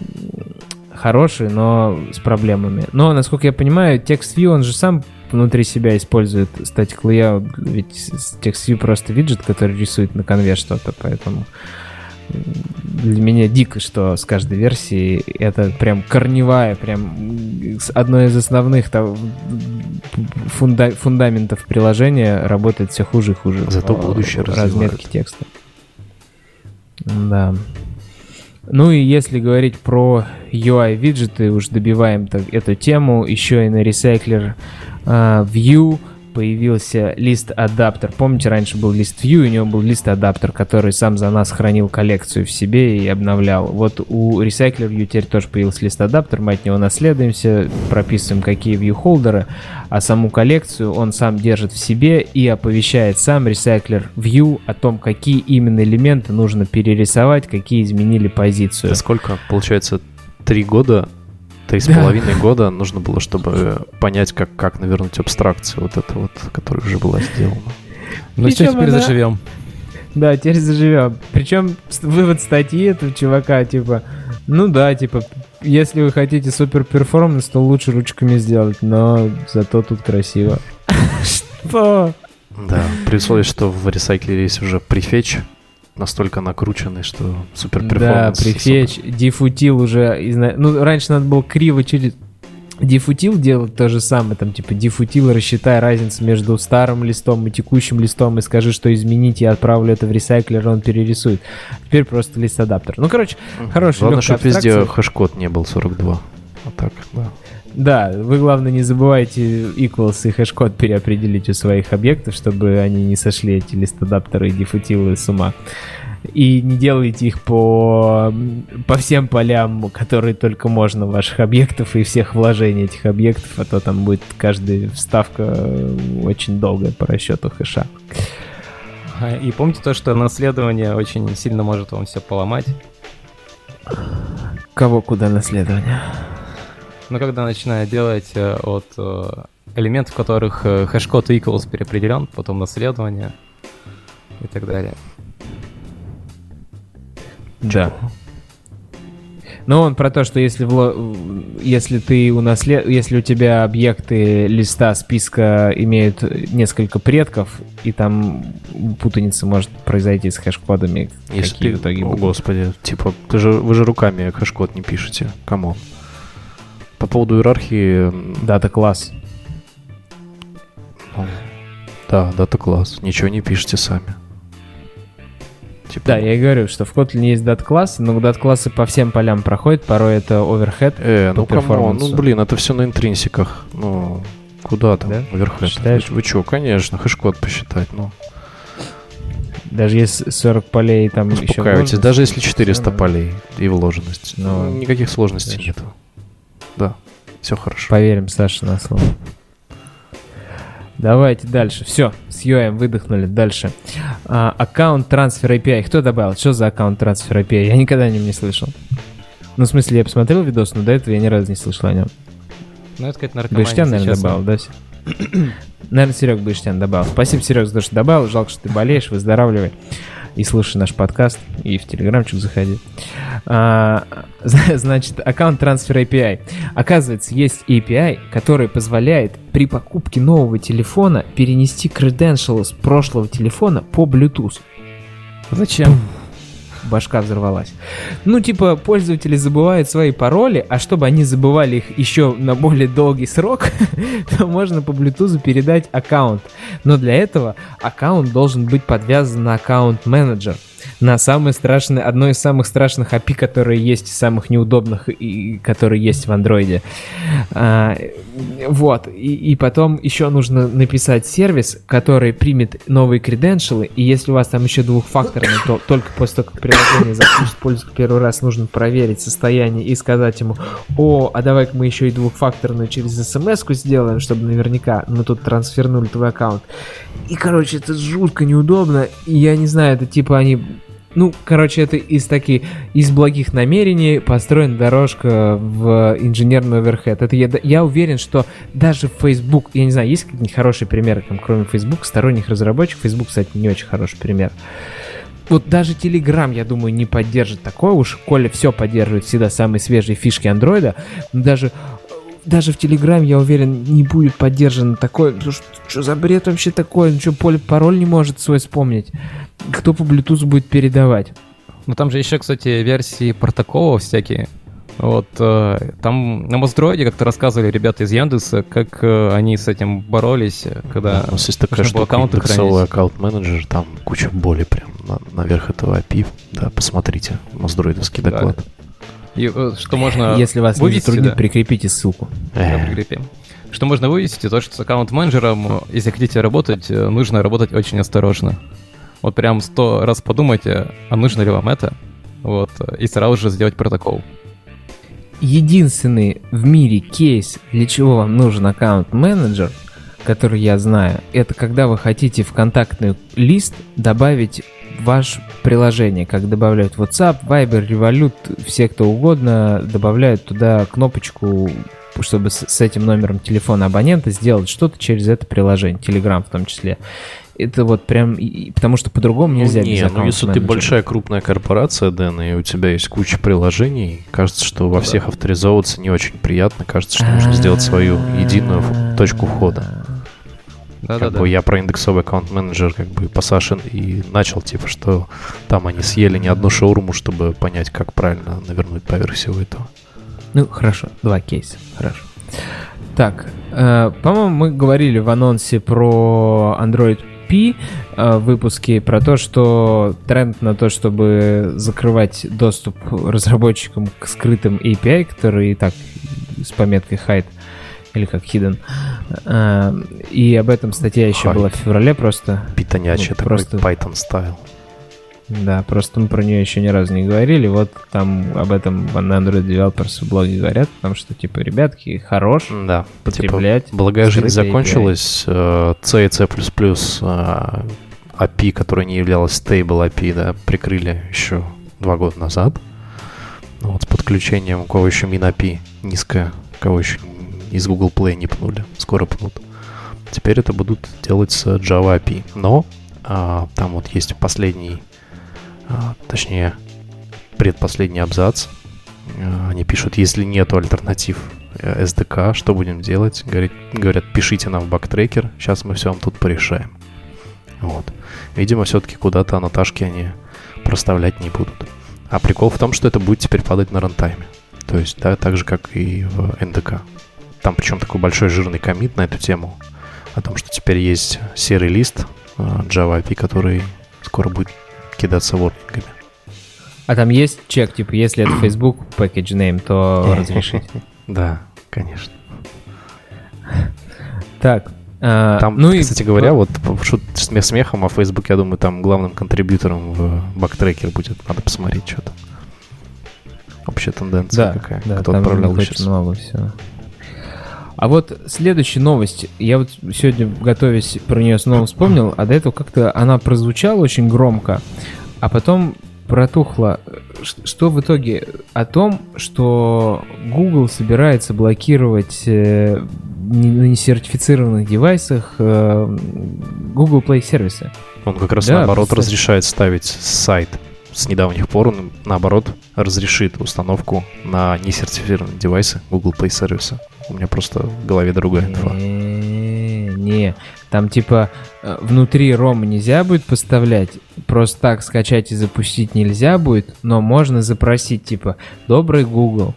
хороший, но с проблемами. Но, насколько я понимаю, TextView, он же сам внутри себя использует static layout, ведь TextView просто виджет, который рисует на конве что-то, поэтому для меня дико, что с каждой версии это прям корневая, прям одно из основных там, фунда- фундаментов приложения работает все хуже и хуже. Зато будущее разметке развивают. текста. Да. Ну и если говорить про UI-виджеты, уж добиваем так эту тему, еще и на Recycler а, View появился лист-адаптер. Помните, раньше был лист View, у него был лист-адаптер, который сам за нас хранил коллекцию в себе и обновлял. Вот у Recycler View теперь тоже появился лист-адаптер, мы от него наследуемся, прописываем какие view-холдеры, а саму коллекцию он сам держит в себе и оповещает сам Recycler View о том, какие именно элементы нужно перерисовать, какие изменили позицию. Это сколько? Получается, три года, три с половиной года нужно было, чтобы понять, как, как навернуть абстракцию вот эту вот, которая уже была сделана. Ну что, теперь она- заживем? Да, теперь заживем. Причем вывод статьи этого чувака, типа, ну да, типа, если вы хотите супер перформанс, то лучше ручками сделать, но зато тут красиво. Что? Да, при условии, что в ресайклере есть уже префетч, настолько накрученный, что супер Да, перформанс. prefetch, DiffUtil уже, изна- ну, раньше надо было криво через DiffUtil делать то же самое, там, типа, DiffUtil, рассчитай разницу между старым листом и текущим листом и скажи, что изменить, я отправлю это в ресайклер, он перерисует. Теперь просто ListAdapter. Ну, короче, хороший, Главное, чтобы везде хэш-код не был 42. Вот так, да. Да, вы, главное, не забывайте equals и хэш-код переопределить у своих объектов, чтобы они не сошли, эти ListAdapter ы и DiffUtil ы с ума. И не делайте их по, по всем полям, которые только можно ваших объектов и всех вложений этих объектов, а то там будет каждая вставка э, очень долгая по расчету хэша. А, И помните то, что наследование очень сильно может вам все поломать. Кого куда наследование? Но когда начинаю делать э, от э, элементов, в которых э, хэш-код equals переопределен, потом наследование и так далее. Да. Но он про то, что если, вло- если ты унаслед... если у тебя объекты листа списка имеют несколько предков, и там путаница может произойти с хэш-кодами, Если какие ты, в итоге о, будут. господи, типа, ты же, вы же руками хэш-код не пишете. Come on. По поводу иерархии, м, Дата-класс. ну, да, дата класс. Ничего не пишете сами. Типа, Да, я и говорю, что в Kotlin есть дата-классы, но дата-классы по всем полям проходят, порой это overhead. Э, по ну come on, перформансу. ну блин, это все на интринсиках. Ну, куда там, Да? overhead? Считаешь? Вы, вы чё, конечно, хэш-код посчитать, ну. Даже если 40 полей там еще даже если всё 400 равно. полей и вложенность. Ну, Ну, никаких сложностей конечно. нету. Да, все хорошо. Поверим Саше на слово. Давайте дальше. Все, с UI выдохнули. Дальше. А, аккаунт трансфер API. Кто добавил? Что за аккаунт трансфер API? Я никогда о нем не слышал. Ну, в смысле, я посмотрел видос, но до этого я ни разу не слышал о нем. Ну, это какая-то наркомания. Быштян, наверное, честно. добавил, да? Наверное, Серег Быштян добавил. Спасибо, Серег, за то, что добавил. Жалко, что ты болеешь, выздоравливай. И слушай наш подкаст, и в Телеграмчик заходи. А, зна- значит, аккаунт трансфер API. Оказывается, есть API, который позволяет при покупке нового телефона перенести credentials с прошлого телефона по Bluetooth. Зачем? Башка взорвалась. Ну, типа, пользователи забывают свои пароли, а чтобы они забывали их еще на более долгий срок, то можно по Bluetooth передать аккаунт. Но для этого аккаунт должен быть подвязан на аккаунт-менеджер на самое страшное, одно из самых страшных API, которые есть, самых неудобных, и которые есть в андроиде. А, вот, и, и потом еще нужно написать сервис, который примет новые креденшалы, и если у вас там еще двухфакторный, то только после того, как приложение запустит пользу первый раз, нужно проверить состояние и сказать ему, о, а давай-ка мы еще и двухфакторную через смс-ку сделаем, чтобы наверняка мы тут трансфернули твой аккаунт. И, короче, это жутко неудобно, и я не знаю, это типа они ну, короче, это из таких, из благих намерений построена дорожка в инженерный оверхед. Это я, я уверен, что даже Facebook, я не знаю, есть какие-нибудь хорошие примеры, там, кроме Facebook, сторонних разработчиков. Facebook, кстати, не очень хороший пример. Вот даже Telegram, я думаю, не поддержит такое уж, Коля все поддерживает всегда самые свежие фишки андроида. Даже даже в Телеграме, я уверен, не будет поддержан такой... Что, что за бред вообще такое? Ну что, поле пароль не может свой вспомнить? Кто по Bluetooth будет передавать? Ну там же еще, кстати, версии протоколов всякие. Вот э, там на Моздроиде как-то рассказывали ребята из Яндекса, как э, они с этим боролись, когда У нас есть такая штука, аккаунты индексовый аккаунт-менеджер, там куча боли прям на, наверх этого API. Да, посмотрите, моздроидовский доклад. Да. И, э, что можно Если вас вывести, не затруднит, да. прикрепите ссылку. Да, прикрепим. Что можно вывести, то, что с аккаунт-менеджером, если хотите работать, э, нужно работать очень осторожно. Вот прям сто раз подумайте, а нужно ли вам это, вот, и сразу же сделать протокол. Единственный в мире кейс, для чего вам нужен аккаунт-менеджер, который я знаю, это когда вы хотите в контактный лист добавить ваше приложение, как добавляют WhatsApp, Viber, Revolut, все кто угодно добавляют туда кнопочку, чтобы с, этим номером телефона абонента сделать что-то через это приложение, Telegram в том числе. Это вот прям, потому что по-другому ну, нельзя. Не, ну если ты большая крупная корпорация, Дэн, и у тебя есть куча приложений, кажется, что во всех авторизовываться не очень приятно, кажется, что нужно сделать свою единую точку входа. Да, как да, бы да. я про индексовый аккаунт-менеджер как бы по Сашин и начал, типа, что там они съели не одну шаурму, чтобы понять, как правильно навернуть поверх всего этого. Ну, хорошо, два кейса, хорошо. Так, э, по-моему, мы говорили в анонсе про Android P э, выпуске про то, что тренд на то, чтобы закрывать доступ разработчикам к скрытым API, которые и так с пометкой hide, или как hidden. А, и об этом статья еще Hide. была в феврале просто. Питонячий ну, такой просто... Python стайл. Да, просто мы про нее еще ни разу не говорили. Вот там об этом на Android Developers в блоге говорят, потому что, типа, ребятки, хорош да, потреблять. Типа, благая жизнь закончилась. API. C и C++ API, которая не являлась stable API, да, прикрыли еще два года назад. Ну, вот с подключением, у кого еще min API низкая, у кого еще из Google Play не пнули, скоро пнут. Теперь это будут делать с Java API. Но а, там вот есть последний, а, точнее, предпоследний абзац. А, они пишут, если нету альтернатив SDK, э, что будем делать? Говорит, говорят, пишите нам в бактрекер, сейчас мы все вам тут порешаем. Вот. Видимо, все-таки куда-то аннотажки они проставлять не будут. А прикол в том, что это будет теперь падать на рантайме. То есть, да, так же, как и в NDK. Там причем такой большой жирный комит на эту тему. О том, что теперь есть серый лист э, Java API, который скоро будет кидаться ворнингами. А там есть чек, типа, если это Facebook package name, то разрешить? Да, конечно. Так, а, там, ну кстати и... говоря, вот шут смех смехом, а Facebook, я думаю, там главным контрибьютором в бактрекер будет. Надо посмотреть, что там. Общая тенденция да, какая. Да, Кто там отправлял сейчас. много всего. А вот следующая новость. Я вот сегодня, готовясь про нее снова вспомнил, а до этого как-то она прозвучала очень громко, а потом протухла. Что в итоге? О том, что Google собирается блокировать э, на несертифицированных девайсах э, Google Play сервисы. Он как раз да, наоборот представь. разрешает ставить сайт с недавних пор он, наоборот, разрешит установку на несертифицированные девайсы Google Play сервиса. У меня просто в голове другая инфа. Не, там типа э, внутри ROM нельзя будет поставлять, просто так скачать и запустить нельзя будет, но можно запросить, типа, «Добрый Google,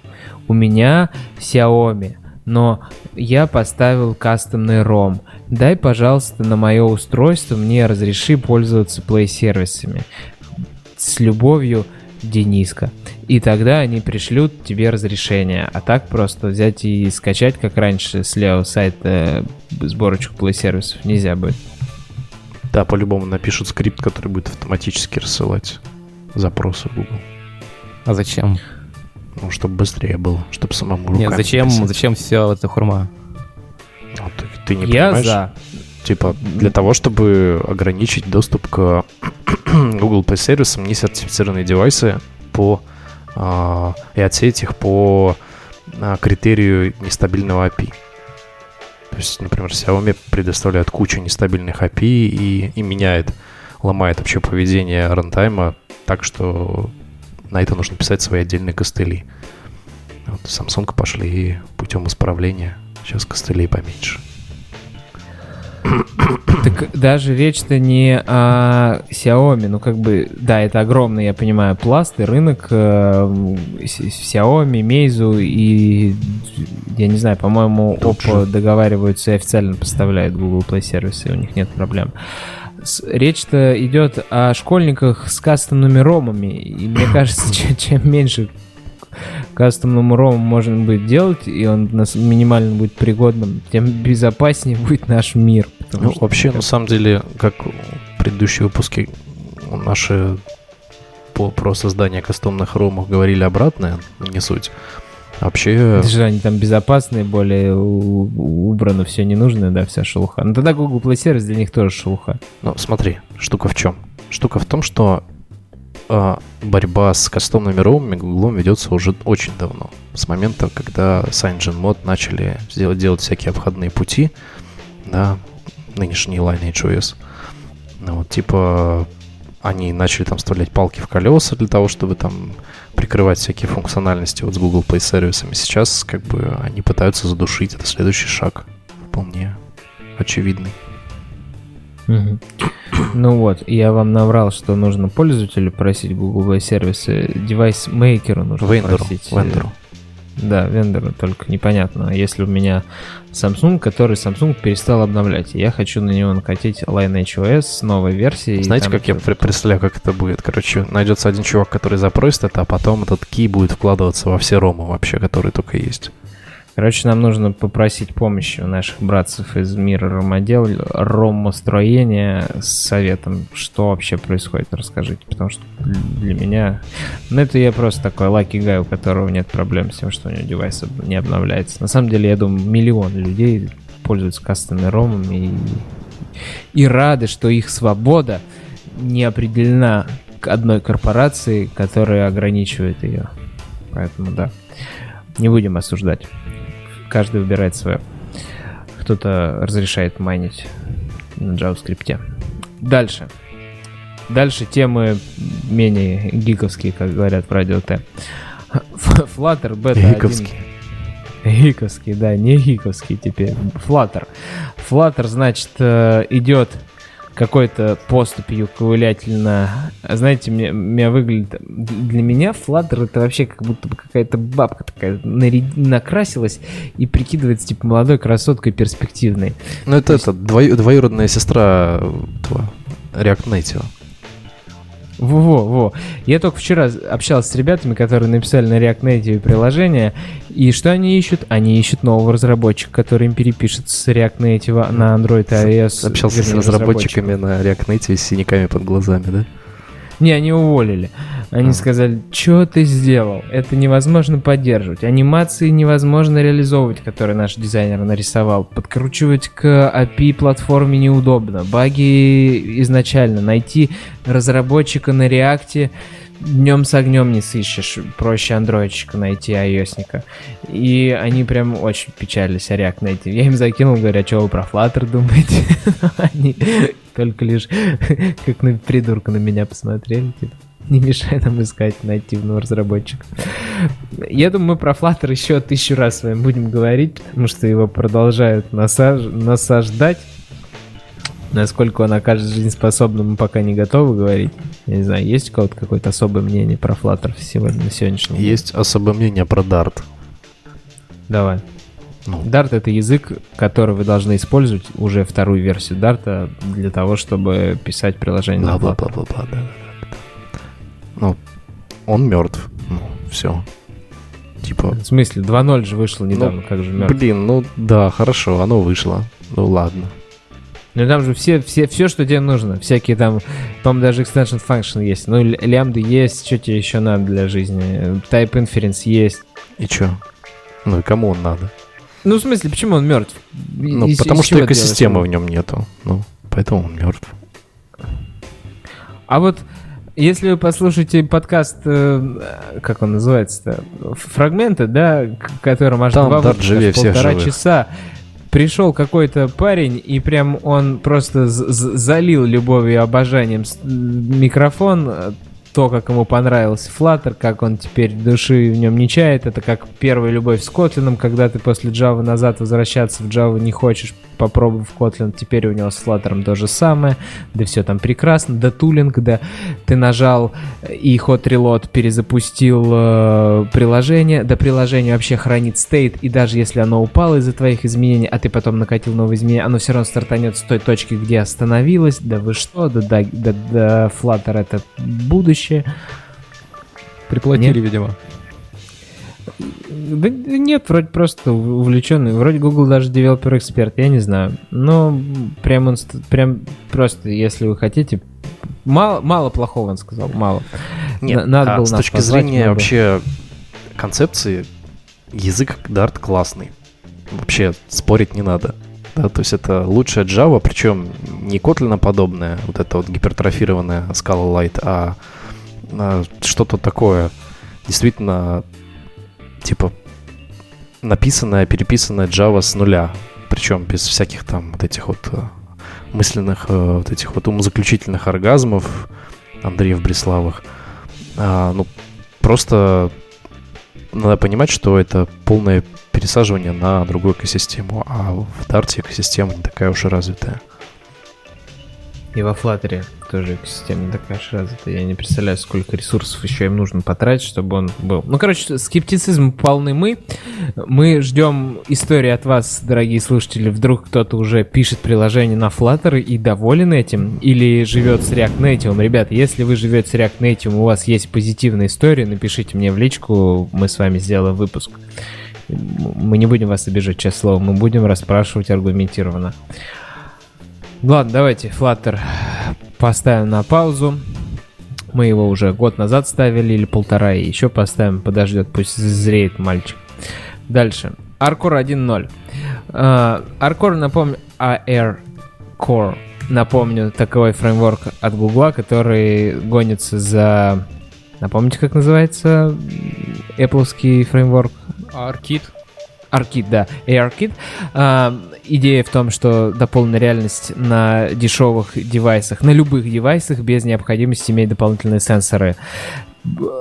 у меня Xiaomi, но я поставил кастомный ROM. Дай, пожалуйста, на мое устройство мне разреши пользоваться Play-сервисами. С любовью, Дениска. И тогда они пришлют тебе разрешение. А так просто взять и скачать, как раньше, с левого сайта сборочку Play-сервисов нельзя будет. Да, по-любому напишут скрипт, который будет автоматически рассылать запросы в Google. А зачем? Ну, чтобы быстрее было, чтобы самому руками Нет, зачем, писать. зачем все это хурма? Ну, ты, ты не Я понимаешь? за. Типа, для того, чтобы ограничить доступ к Google Play сервисам несертифицированные девайсы по а, и отсеять их по а, критерию нестабильного API. То есть, например, Xiaomi предоставляет кучу нестабильных API и, и меняет, ломает вообще поведение рантайма так, что на это нужно писать свои отдельные костыли. Вот Samsung пошли путем исправления. Сейчас костылей поменьше. Так даже речь-то не о Xiaomi, ну как бы, да, это огромный, я понимаю, пласт и рынок э, Xiaomi, Meizu и, я не знаю, по-моему, Oppo договариваются и официально поставляют Google Play сервисы, у них нет проблем. Речь-то идет о школьниках с кастомными ромами, и мне кажется, чем меньше кастомному рому можно будет делать, и он нас минимально будет пригодным, тем безопаснее будет наш мир. Ну, что, вообще, мне на самом деле, как в предыдущие выпуски наши по, про создание кастомных ромов говорили обратное, но не суть. Вообще, Это же они там безопасные, более убрано все ненужное, да, вся шелуха. Ну тогда Google Play Service для них тоже шелуха. ну смотри, штука в чем? Штука в том, что а, борьба с кастомными ромами Google ведется уже очень давно. С момента, когда CyanogenMod начали сделать, делать всякие обходные пути, да, нынешний Lineage OS. Ну, вот, типа, они начали там вставлять палки в колеса для того, чтобы там прикрывать всякие функциональности вот с Google Play сервисами. Сейчас как бы они пытаются задушить. Это следующий шаг. Вполне очевидный. Ну вот, я вам наврал, что нужно пользователю просить Google Play сервисы, device maker у нужно Вендору. просить. Вендору. Да, вендору, только непонятно. Если у меня Samsung, который Samsung перестал обновлять, я хочу на него накатить Lineage OS с новой версией. Знаете, как я представляю, как это будет? Короче, найдется один чувак, который запросит это, а потом этот key будет вкладываться во все ромы вообще, которые только есть. Короче, нам нужно попросить помощи у наших братцев из мира ромодел, ромостроения с советом, что вообще происходит, расскажите, потому что для меня... Ну, это я просто такой лаки гай, у которого нет проблем с тем, что у него девайс не обновляется. На самом деле, я думаю, миллион людей пользуются кастомными ромами и, и рады, что их свобода не определена к одной корпорации, которая ограничивает ее. Поэтому да, не будем осуждать. Каждый выбирает свое. Кто-то разрешает майнить на JavaScript. Дальше. Дальше темы менее гиковские, как говорят в радио Т. Flutter 1. Гиковские. Гиковский, да, не гиковский теперь. Flutter. Flutter, значит, э, идет какой-то поступью ковылятельно. А Знаете, мне, меня выглядит... Для меня Flutter это вообще как будто бы какая-то бабка такая наряд- накрасилась и прикидывается типа молодой красоткой перспективной. Ну, это, это двою- двоюродная сестра этого React Native. Во-во-во. Я только вчера общался с ребятами, которые написали на React Native приложение. И что они ищут? Они ищут нового разработчика, который им перепишет с React Native на Android и iOS. Общался с разработчиками на React Native с синяками под глазами, да? Не, они уволили. Они А. сказали, что ты сделал? Это невозможно поддерживать. Анимации невозможно реализовывать, которые наш дизайнер нарисовал. Подкручивать к API платформе неудобно. Баги изначально. Найти разработчика на реакте днем с огнем не сыщешь. Проще андроидчика найти, айосника. И они прям очень печалились о React Native. Я им закинул, говоря, что вы про Flutter думаете? Они только лишь как на придурка на меня посмотрели, типа. Не мешай нам искать нативного разработчика. Я думаю, мы про Flutter еще тысячу раз с вами будем говорить, потому что его продолжают насаж... насаждать. Насколько он окажется жизнеспособным, мы пока не готовы говорить. Я не знаю, есть у кого-то какое-то особое мнение про Flutter сегодня, на сегодняшний день? Есть особое мнение про Dart. Давай. Ну, Dart — это язык, который вы должны использовать, уже вторую версию Dart, для того, чтобы писать приложение на Flutter. бла-бла-бла-бла, да, да, да. Ну, он мертв. Ну, все. Типа, В смысле, 2.0 же вышло недавно, как же мертв. блин, ну да, хорошо, оно вышло. Ну ладно. Ну там же все, все, все, что тебе нужно. Всякие там, по-моему, даже extension function есть. Ну, л- лямбды есть, что тебе еще надо для жизни. Type inference есть. И чё? Ну и кому он надо? Ну, в смысле, почему он мертв? Ну, из- потому из что экосистемы в нем нету. Ну, поэтому он мертв. А вот если вы послушаете подкаст, э, как он называется-то, фрагменты, да, к которым аж Там два выпуска, живее полтора часа, пришел какой-то парень, и прям он просто залил любовью и обожанием микрофон, э, то, как ему понравился Flutter, как он теперь души в нем не чает, это как первая любовь с Kotlin, когда ты после Java назад возвращаться в Java не хочешь, попробовав Kotlin, теперь у него с Flutter то же самое, да все там прекрасно, да тулинг, да ты нажал э, и Hot Reload перезапустил э, приложение, да приложение вообще хранит стейт, и даже если оно упало из-за твоих изменений, а ты потом накатил новые изменения, оно все равно стартанет с той точки, где остановилось, да вы что, да, да, да, да Flutter это будущее. Приплатили, Нет? видимо. Да нет, вроде просто увлеченный. Вроде Google даже девелопер эксперт, я не знаю. Но прям он прям просто, если вы хотите, мало, мало плохого он сказал, мало. Нет, На- надо а было с точки позвать, зрения вообще концепции, язык Dart классный. Вообще спорить не надо. Да, то есть это лучшая Java, причем не Kotlin подобная, вот это вот гипертрофированная Scala-Lite, а, а что-то такое действительно типа написанная, переписанная Java с нуля. Причем без всяких там вот этих вот э, мысленных, э, вот этих вот умозаключительных оргазмов Андреев Бреславых. А, ну, просто надо понимать, что это полное пересаживание на другую экосистему, а в Дарте экосистема не такая уж и развитая. И во Flutter тоже экосистема такая уж развитая. Я не представляю, сколько ресурсов еще им нужно потратить, чтобы он был. Ну, короче, скептицизм полный мы. Мы ждем истории от вас, дорогие слушатели. Вдруг кто-то уже пишет приложение на Flutter и доволен этим, или живет с React Native. Ребята, если вы живете с React Native, у вас есть позитивная история, напишите мне в личку, мы с вами сделаем выпуск. Мы не будем вас обижать, честное слово, мы будем расспрашивать аргументированно. Ладно, давайте Flutter поставим на паузу. Мы его уже год назад ставили или полтора, и еще поставим, подождет, пусть зреет мальчик. Дальше. Arcore 1.0. А, Arcore, напомню, AR Core, напомню, таковой фреймворк от Гугла, который гонится за... Напомните, как называется Apple фреймворк? Аркид. Аркид, да, ARKit. А, идея в том, что дополненная реальность на дешевых девайсах, на любых девайсах, без необходимости иметь дополнительные сенсоры.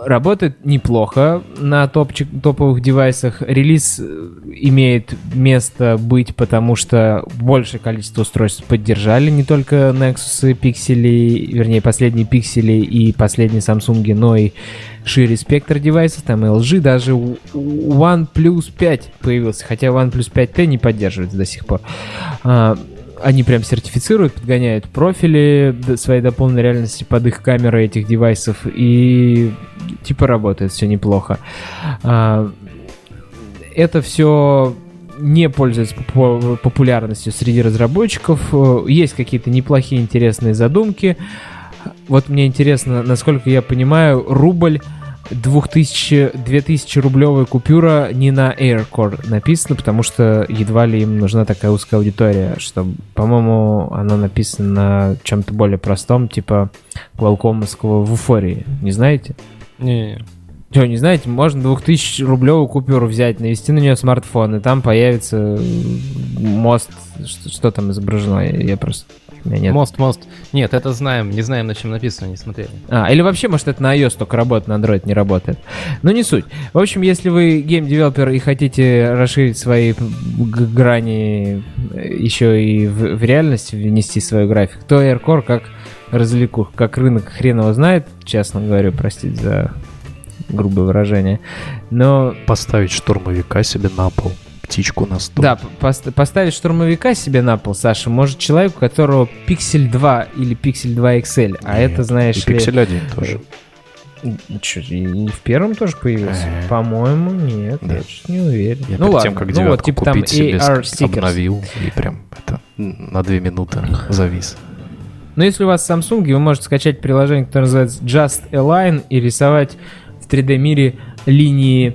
Работает неплохо на топчик, топовых девайсах. Релиз э, имеет место быть, потому что большее количество устройств поддержали не только Nexus, пиксели, вернее, последние пиксели и последние Samsung, но и шире спектр девайсов, там LG, даже OnePlus 5 появился, хотя OnePlus 5T не поддерживается до сих пор. Они прям сертифицируют, подгоняют профили своей дополненной реальности под их камеры этих девайсов, и типа работает все неплохо. А, Это все не пользуется попу- популярностью среди разработчиков. Э, Есть какие-то неплохие интересные задумки. Вот мне интересно, насколько я понимаю, рубль 2000, 2000 рублевая купюра не на Aircore написана, потому что едва ли им нужна такая узкая аудитория, что, по-моему, она написана на чем-то более простом, типа Qualcomm'ского в Уфории. Не знаете? Не, Что, не знаете, можно 2000 рублевую купюру взять, навести на нее смартфон, и там появится мост, что, что там изображено, я, я просто нет. Мост, мост. Нет, это знаем, не знаем, на чем написано, не смотрели. А, или вообще, может, это на iOS только работает, на Android не работает. Но не суть. В общем, если вы гейм-девелопер и хотите расширить свои грани э, еще и в, в реальность внести свой график, то ARCore как развлеку, как рынок хрен его знает, честно говорю, простите за грубое выражение. Но Поставить штурмовика себе на пол, птичку на стол. да, пост- поставить штурмовика себе на пол, Саша, может человек, у которого пиксель 2 или пиксель 2 XL, а Нет, это, знаешь И ли... пиксель 1 тоже. Чё, и и в первом тоже появился? Э. По-моему, нет, Да. я не уверен. Я ну перед ладно, тем, как ну девятку вот, типа там купить себе, AR stickers. обновил и прям это на две минуты завис. Но если у вас Samsung, вы можете скачать приложение, которое называется Just Align и рисовать в 3D-мире линии э,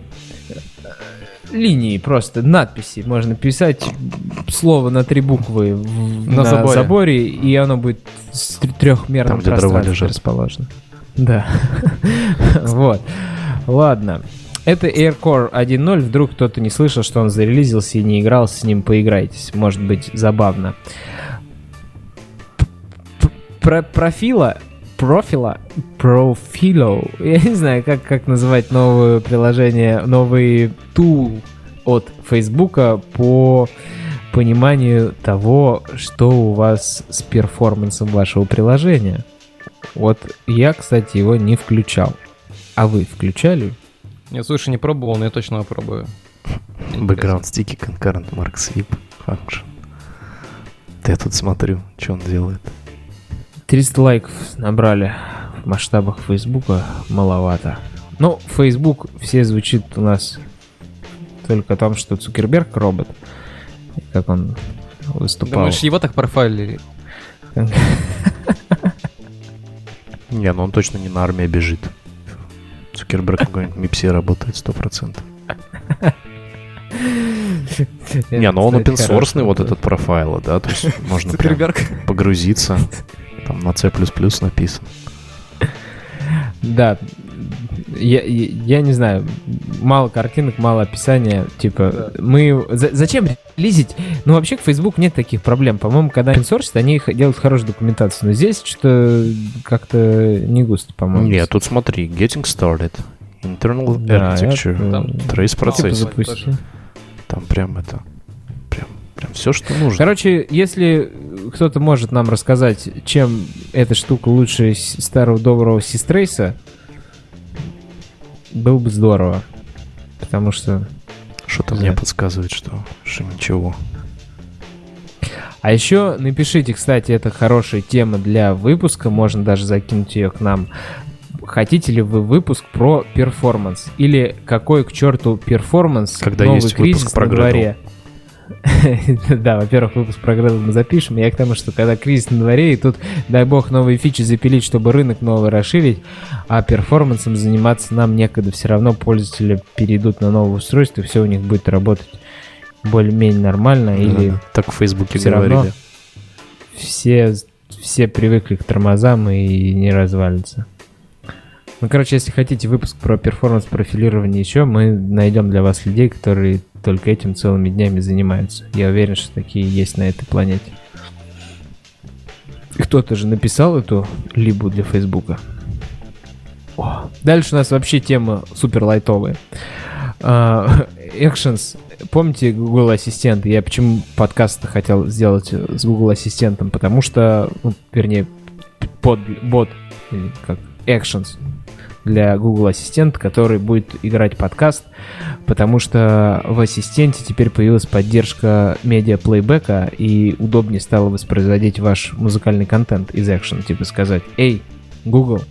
линии просто, надписи. Можно писать слово на три буквы в- На на, заборе. и оно будет с тр- трехмерном Там, пространстве расположено. Да. Вот. Ладно. Это AirCore 1.0. Вдруг кто-то не слышал, что он зарелизился и не играл с ним, поиграйтесь. Может быть, забавно. Про профила профила профило я не знаю как как называть новое приложение новый тул от Фейсбука по пониманию того что у вас с перформансом вашего приложения вот я кстати его не включал а вы включали Нет, слушай, не пробовал, но я точно попробую. Бэкграунд стики concurrent mark sweep function. Да я тут смотрю, что он делает. 300 лайков набрали в масштабах Фейсбука маловато. Ну, Facebook все звучит у нас только о том, что Цукерберг робот. Как он выступал. Думаешь, его так профайлили? Не, ну он точно не на армии бежит. Цукерберг какой-нибудь Мипсе работает 100%. Не, ну он Кстати, open source хорошо, вот этот профайл, да, то есть можно прям погрузиться. Там на C++ написано. Да. Я, я, я не знаю, мало картинок, мало описания. Типа, мы... за- зачем лизить? Ну, вообще, к Facebook нет таких проблем. По-моему, когда они х- делают хорошую документацию. Но здесь что-то как-то не густо, по-моему. Нет, тут смотри, getting started. Internal Да, architecture. это- Trace Типа процесс. запусти. Там прям это... Все, что нужно. Короче, если кто-то может нам рассказать, чем эта штука лучше старого доброго Систрейса, было бы здорово. Потому что... Что-то мне подсказывает, что, что ничего. А еще напишите, кстати, это хорошая тема для выпуска, можно даже закинуть ее к нам. Хотите ли вы выпуск про перформанс? Или какой к черту перформанс? Когда новый есть выпуск кризис про на дворе? Да, во-первых, выпуск про Gradle мы запишем. Я к тому, что когда кризис на дворе, и тут, дай бог, новые фичи запилить, чтобы рынок новый расширить, а перформансом заниматься нам некогда. Все равно пользователи перейдут на новое устройство, и все у них будет работать более-менее нормально. Или Да, Так в Фейсбуке равно говорили. все, все привыкли к тормозам и не развалится. Ну, короче, если хотите выпуск про перформанс профилирование еще, мы найдем для вас людей, которые только этим целыми днями занимаются. Я уверен, что такие есть на этой планете. Кто-то же написал эту либу для Фейсбука. О, Дальше у нас вообще тема супер лайтовая. А, Actions. Помните Google Ассистент? Я почему подкаст хотел сделать с Google Ассистентом? Потому что, ну, вернее, под, бот, как, Actions для Google Ассистента, который будет играть подкаст, потому что в Ассистенте теперь появилась поддержка медиа-плейбека, и удобнее стало воспроизводить ваш музыкальный контент из Action, типа сказать, «Эй, Google,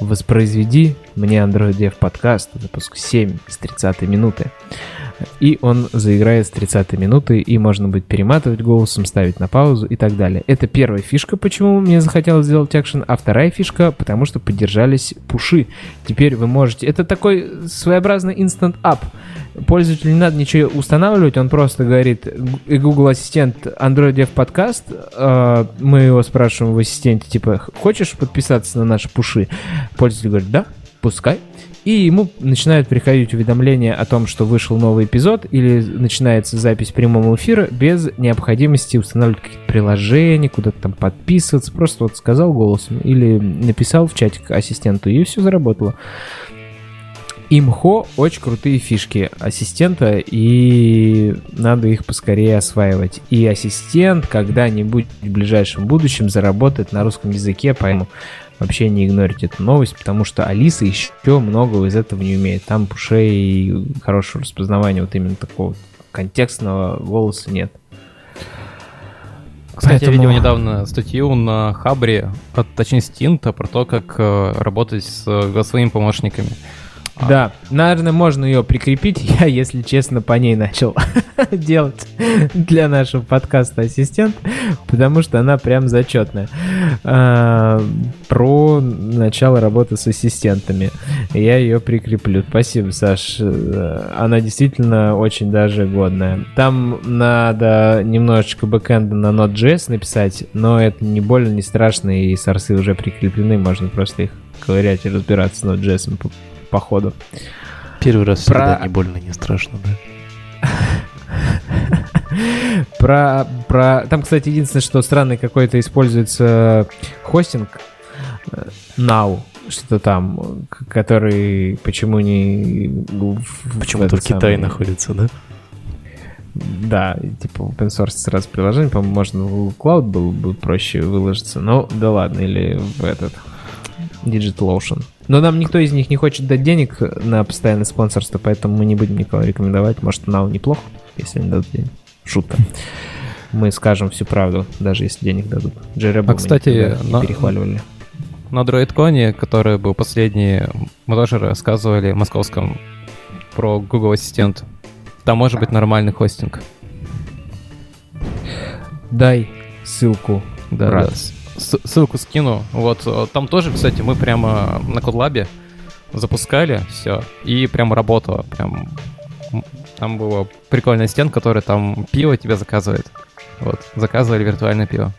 воспроизведи мне Android Dev подкаст, выпуск 7 с 30 минуты. И он заиграет с 30 минуты, и можно будет перематывать голосом, ставить на паузу и так далее. Это первая фишка, почему мне захотелось сделать экшен, а вторая фишка, потому что поддержались пуши. Теперь вы можете... Это такой своеобразный instant up. Пользователю не надо ничего устанавливать, он просто говорит, «Г- Google Ассистент Android Dev подкаст, э, мы его спрашиваем в ассистенте, типа, хочешь подписаться на наши пуши? Пользователь говорит, да, пускай. И ему начинают приходить уведомления о том, что вышел новый эпизод, или начинается запись прямого эфира без необходимости устанавливать какие-то приложения, куда-то там подписываться. Просто вот сказал голосом или написал в чатик ассистенту, и все заработало. Имхо очень крутые фишки ассистента, и надо их поскорее осваивать. И ассистент когда-нибудь в ближайшем будущем заработает на русском языке, поэтому вообще не игнорить эту новость, потому что Алиса еще многого из этого не умеет. Там пушей хорошего распознавания вот именно такого контекстного голоса нет. Кстати, Поэтому... я видел недавно статью на Хабре от, точнее, Стинта про то, как э, работать с голосовыми помощниками. А. Да, наверное, можно ее прикрепить. Я, если честно, по ней начал делать для нашего подкаста ассистент, потому что она прям зачетная. А, про начало работы с ассистентами. Я ее прикреплю. Спасибо, Саш. Она действительно очень даже годная. Там надо немножечко бэкэнда на Node.js написать, но это не больно, не страшно, и сорсы уже прикреплены, можно просто их ковырять и разбираться с Node.js походу. Первый раз Про... всегда не больно, не страшно, да? Про, про... Там, кстати, единственное, что странный какой-то используется хостинг э, Now, что-то там, который почему не... Почему-то в, в Китае самый... находится, да? Да, типа open source сразу приложение, по-моему, можно в Google Cloud было бы проще выложиться, но да ладно, или в этот Digital Ocean. Но нам никто из них не хочет дать денег на постоянное спонсорство, поэтому мы не будем никого рекомендовать. Может, Нау неплохо, если они дадут денег. Шутка. Мы скажем всю правду, даже если денег дадут. Джереба а, кстати, не на... перехваливали. На DroidCon, который был последний, мы тоже рассказывали в московском про Google Ассистент. Там может быть нормальный хостинг. Дай ссылку, да, брат. Да ссылку скину. Вот э, там тоже, кстати, мы прямо на Кодлабе запускали все, и прям работало. Прям там была прикольная стен, которая там пиво тебе заказывает. Вот, заказывали виртуальное пиво.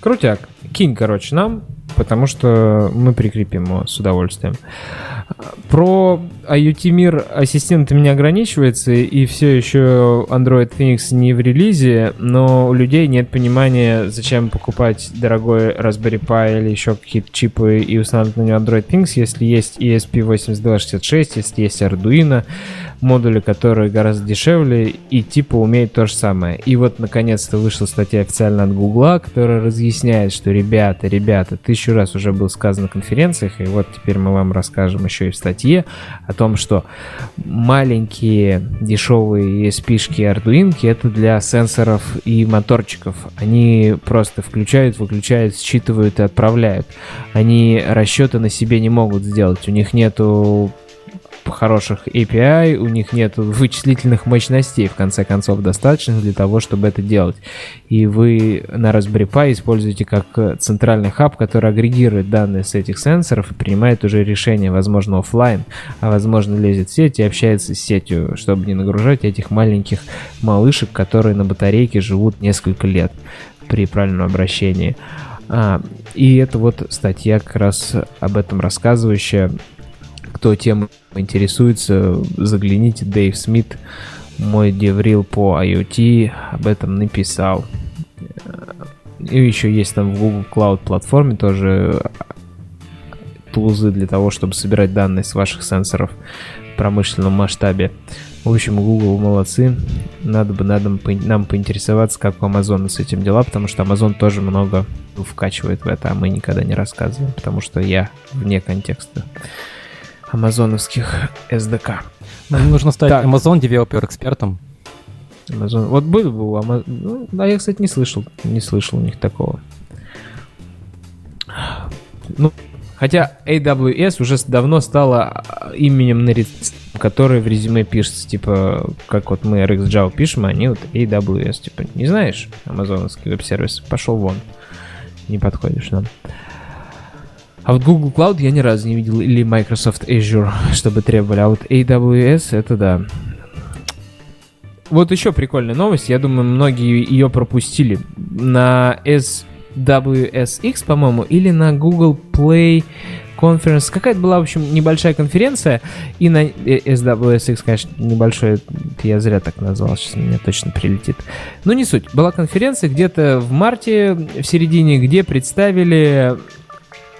Крутяк. Кинь, короче, нам, потому что мы прикрепим его с удовольствием. Про IoT мир ассистентами не ограничивается, и все еще Android Phoenix не в релизе, но у людей нет понимания, зачем покупать дорогой Raspberry Pi или еще какие-то чипы и устанавливать на него Android Phoenix, если есть ESP8266, если есть Arduino, модули, которые гораздо дешевле и типа умеют то же самое. И вот наконец-то вышла статья официально от Гугла, которая разъясняет, что ребята, ребята, тысячу раз уже было сказано на конференциях, и вот теперь мы вам расскажем еще и в статье о том, что маленькие дешевые ESP-шки Arduino это для сенсоров и моторчиков. Они просто включают, выключают, считывают и отправляют. Они расчеты на себе не могут сделать. У них нету хороших API, у них нет вычислительных мощностей, в конце концов, достаточно для того, чтобы это делать. И вы на Raspberry Pi используете как центральный хаб, который агрегирует данные с этих сенсоров и принимает уже решение, возможно, офлайн, а возможно, лезет в сеть и общается с сетью, чтобы не нагружать этих маленьких малышек, которые на батарейке живут несколько лет при правильном обращении. А, и это вот статья как раз об этом рассказывающая, кто тем интересуется, загляните, Дэйв Смит, мой деврил по IoT, об этом написал. И еще есть там в Google Cloud платформе тоже тулзы для того, чтобы собирать данные с ваших сенсоров в промышленном масштабе. В общем, Google молодцы. Надо бы надо нам поинтересоваться, как у Amazon с этим дела, потому что Amazon тоже много вкачивает в это, а мы никогда не рассказываем, потому что я вне контекста амазоновских SDK. Нам нужно стать так. Amazon Developer экспертом. Amazon. Вот был бы у Amazon. Ну, да, я, кстати, не слышал. Не слышал у них такого. Ну, хотя AWS уже давно стала а, именем на который в резюме пишется, типа, как вот мы RxJava пишем, а они вот AWS, типа, не знаешь, амазоновский веб-сервис, пошел вон, не подходишь нам. Да? А вот Google Cloud я ни разу не видел, или Microsoft Azure, чтобы требовали. А вот AWS, это да. Вот еще прикольная новость. Я думаю, многие ее пропустили. На SWSX, по-моему, или на Google Play Conference. Какая-то была, в общем, небольшая конференция. И на SWSX, конечно, небольшой, я зря так назвал, сейчас мне точно прилетит. Но не суть. Была конференция где-то в марте, в середине, где представили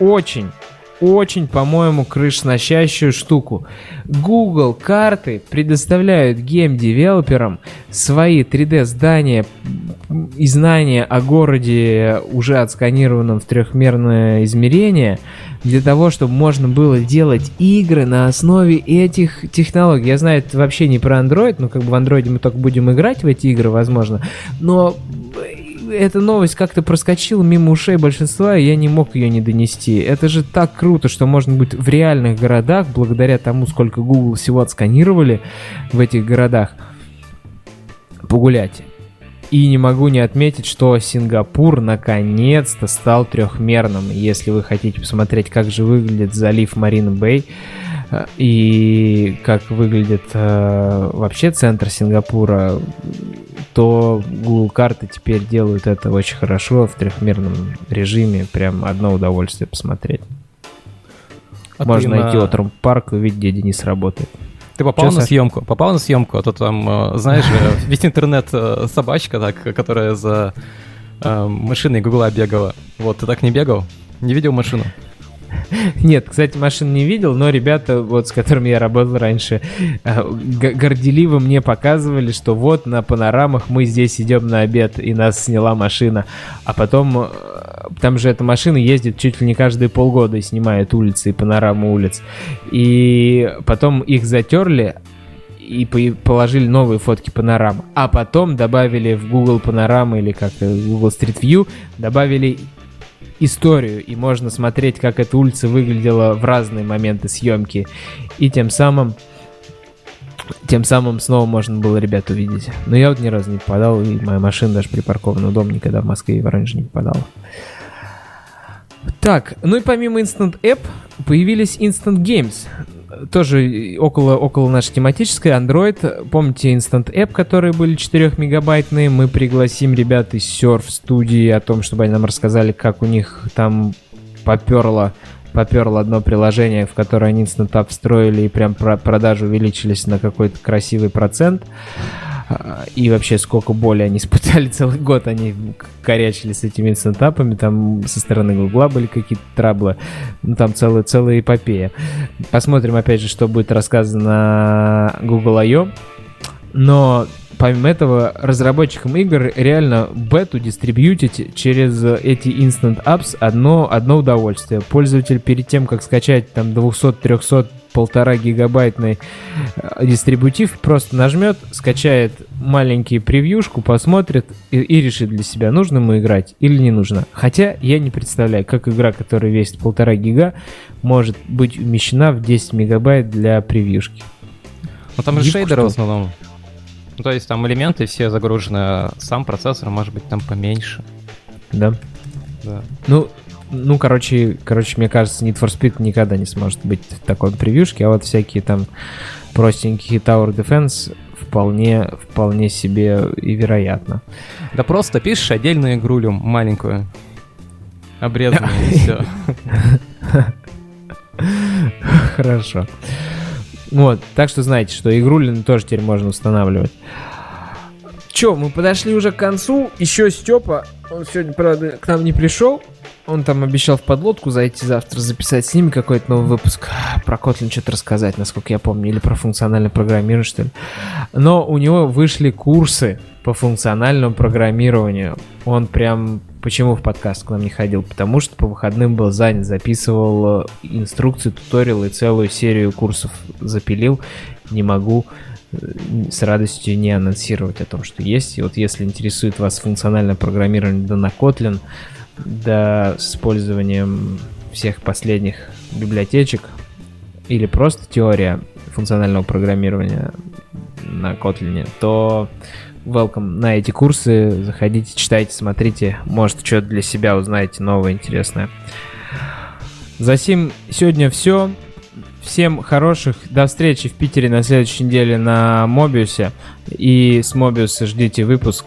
очень очень, по-моему, крышносящую штуку. Google карты предоставляют гейм-девелоперам свои 3D-здания и знания о городе, уже отсканированном в трехмерное измерение, для того, чтобы можно было делать игры на основе этих технологий. Я знаю, это вообще не про Android, но как бы в Android мы только будем играть в эти игры, возможно. Но эта новость как-то проскочила мимо ушей большинства, и я не мог ее не донести. Это же так круто, что можно быть в реальных городах, благодаря тому, сколько Google всего отсканировали в этих городах, погулять. И не могу не отметить, что Сингапур наконец-то стал трехмерным. Если вы хотите посмотреть, как же выглядит залив Марина Бэй, и как выглядит э, вообще центр Сингапура, то Google карты теперь делают это очень хорошо в трехмерном режиме. Прям одно удовольствие посмотреть. А Можно найти на... Отрум парк и увидеть, где Денис работает. Ты попал Че, на Саш? съемку, попал на съемку, а то там, э, знаешь, весь интернет э, собачка, так, которая за э, машиной Гугла бегала. Вот, ты так не бегал? Не видел машину? Нет, кстати, машин не видел, но ребята, вот с которыми я работал раньше, э, горделиво мне показывали, что вот на панорамах мы здесь идем на обед, и нас сняла машина. А потом, э, там же эта машина ездит чуть ли не каждые полгода и снимает улицы и панораму улиц. И потом их затерли, и положили новые фотки панорамы. А потом добавили в Google Панорама или как Google Street View, добавили историю, и можно смотреть, как эта улица выглядела в разные моменты съемки. И тем самым тем самым снова можно было ребят увидеть. Но я вот ни разу не попадал, и моя машина даже припаркована у дома никогда в Москве и в Воронеже не попадала. Так, ну и помимо Instant App появились Instant Games тоже около, около нашей тематической Android. Помните Instant App, которые были 4 мегабайтные? Мы пригласим ребят из Surf студии о том, чтобы они нам рассказали, как у них там поперло поперло одно приложение, в которое они Instant App встроили, и прям продажи увеличились на какой-то красивый процент. И вообще, сколько боли они испытали целый год, они корячили с этими инстантапами, там со стороны Гугла были какие-то траблы, ну там целая, целая эпопея. Посмотрим, опять же, что будет рассказано Google I.O. Но помимо этого, разработчикам игр реально бету дистрибьютить через эти Instant Apps одно, одно удовольствие. Пользователь перед тем, как скачать там 200-300 полтора гигабайтный э, дистрибутив, просто нажмет, скачает маленький превьюшку, посмотрит и, и решит для себя, нужно ему играть или не нужно. Хотя я не представляю, как игра, которая весит полтора гига, может быть умещена в 10 мегабайт для превьюшки. Ну там же шейдеры в основном. Ну, то есть там элементы все загружены, а сам процессор может быть там поменьше. Да. Да. Ну, ну, короче, короче, мне кажется, Need for Speed никогда не сможет быть в такой превьюшке, а вот всякие там простенькие Tower Defense вполне, вполне себе и вероятно. Да просто пишешь отдельную игрулю маленькую, обрезанную, и все. Хорошо. Вот, так что знаете, что игрулины тоже теперь можно устанавливать. Че, мы подошли уже к концу. Еще Степа, он сегодня, правда, к нам не пришел. Он там обещал в подлодку зайти завтра, записать с ними какой-то новый выпуск. Про Kotlin что-то рассказать, насколько я помню. Или про функциональное программирование, что ли. Но у него вышли курсы по функциональному программированию. Он прям... Почему в подкаст к нам не ходил? Потому что по выходным был занят, записывал инструкции, туториалы и целую серию курсов запилил. Не могу с радостью не анонсировать о том, что есть. И вот если интересует вас функциональное программирование да на Kotlin, да с использованием всех последних библиотечек, или просто теория функционального программирования на Kotlin, то welcome на эти курсы. Заходите, читайте, смотрите. Может, что-то для себя узнаете новое, интересное. За сим сегодня все. Всем хороших. До встречи в Питере на следующей неделе на Мобиусе. И с Мобиуса ждите выпуск.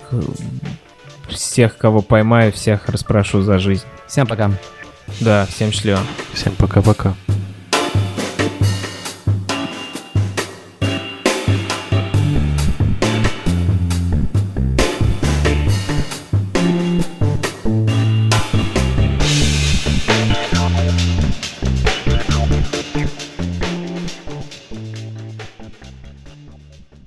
Всех, кого поймаю, всех расспрошу за жизнь. Всем пока. Да, всем счастливо. Всем пока-пока.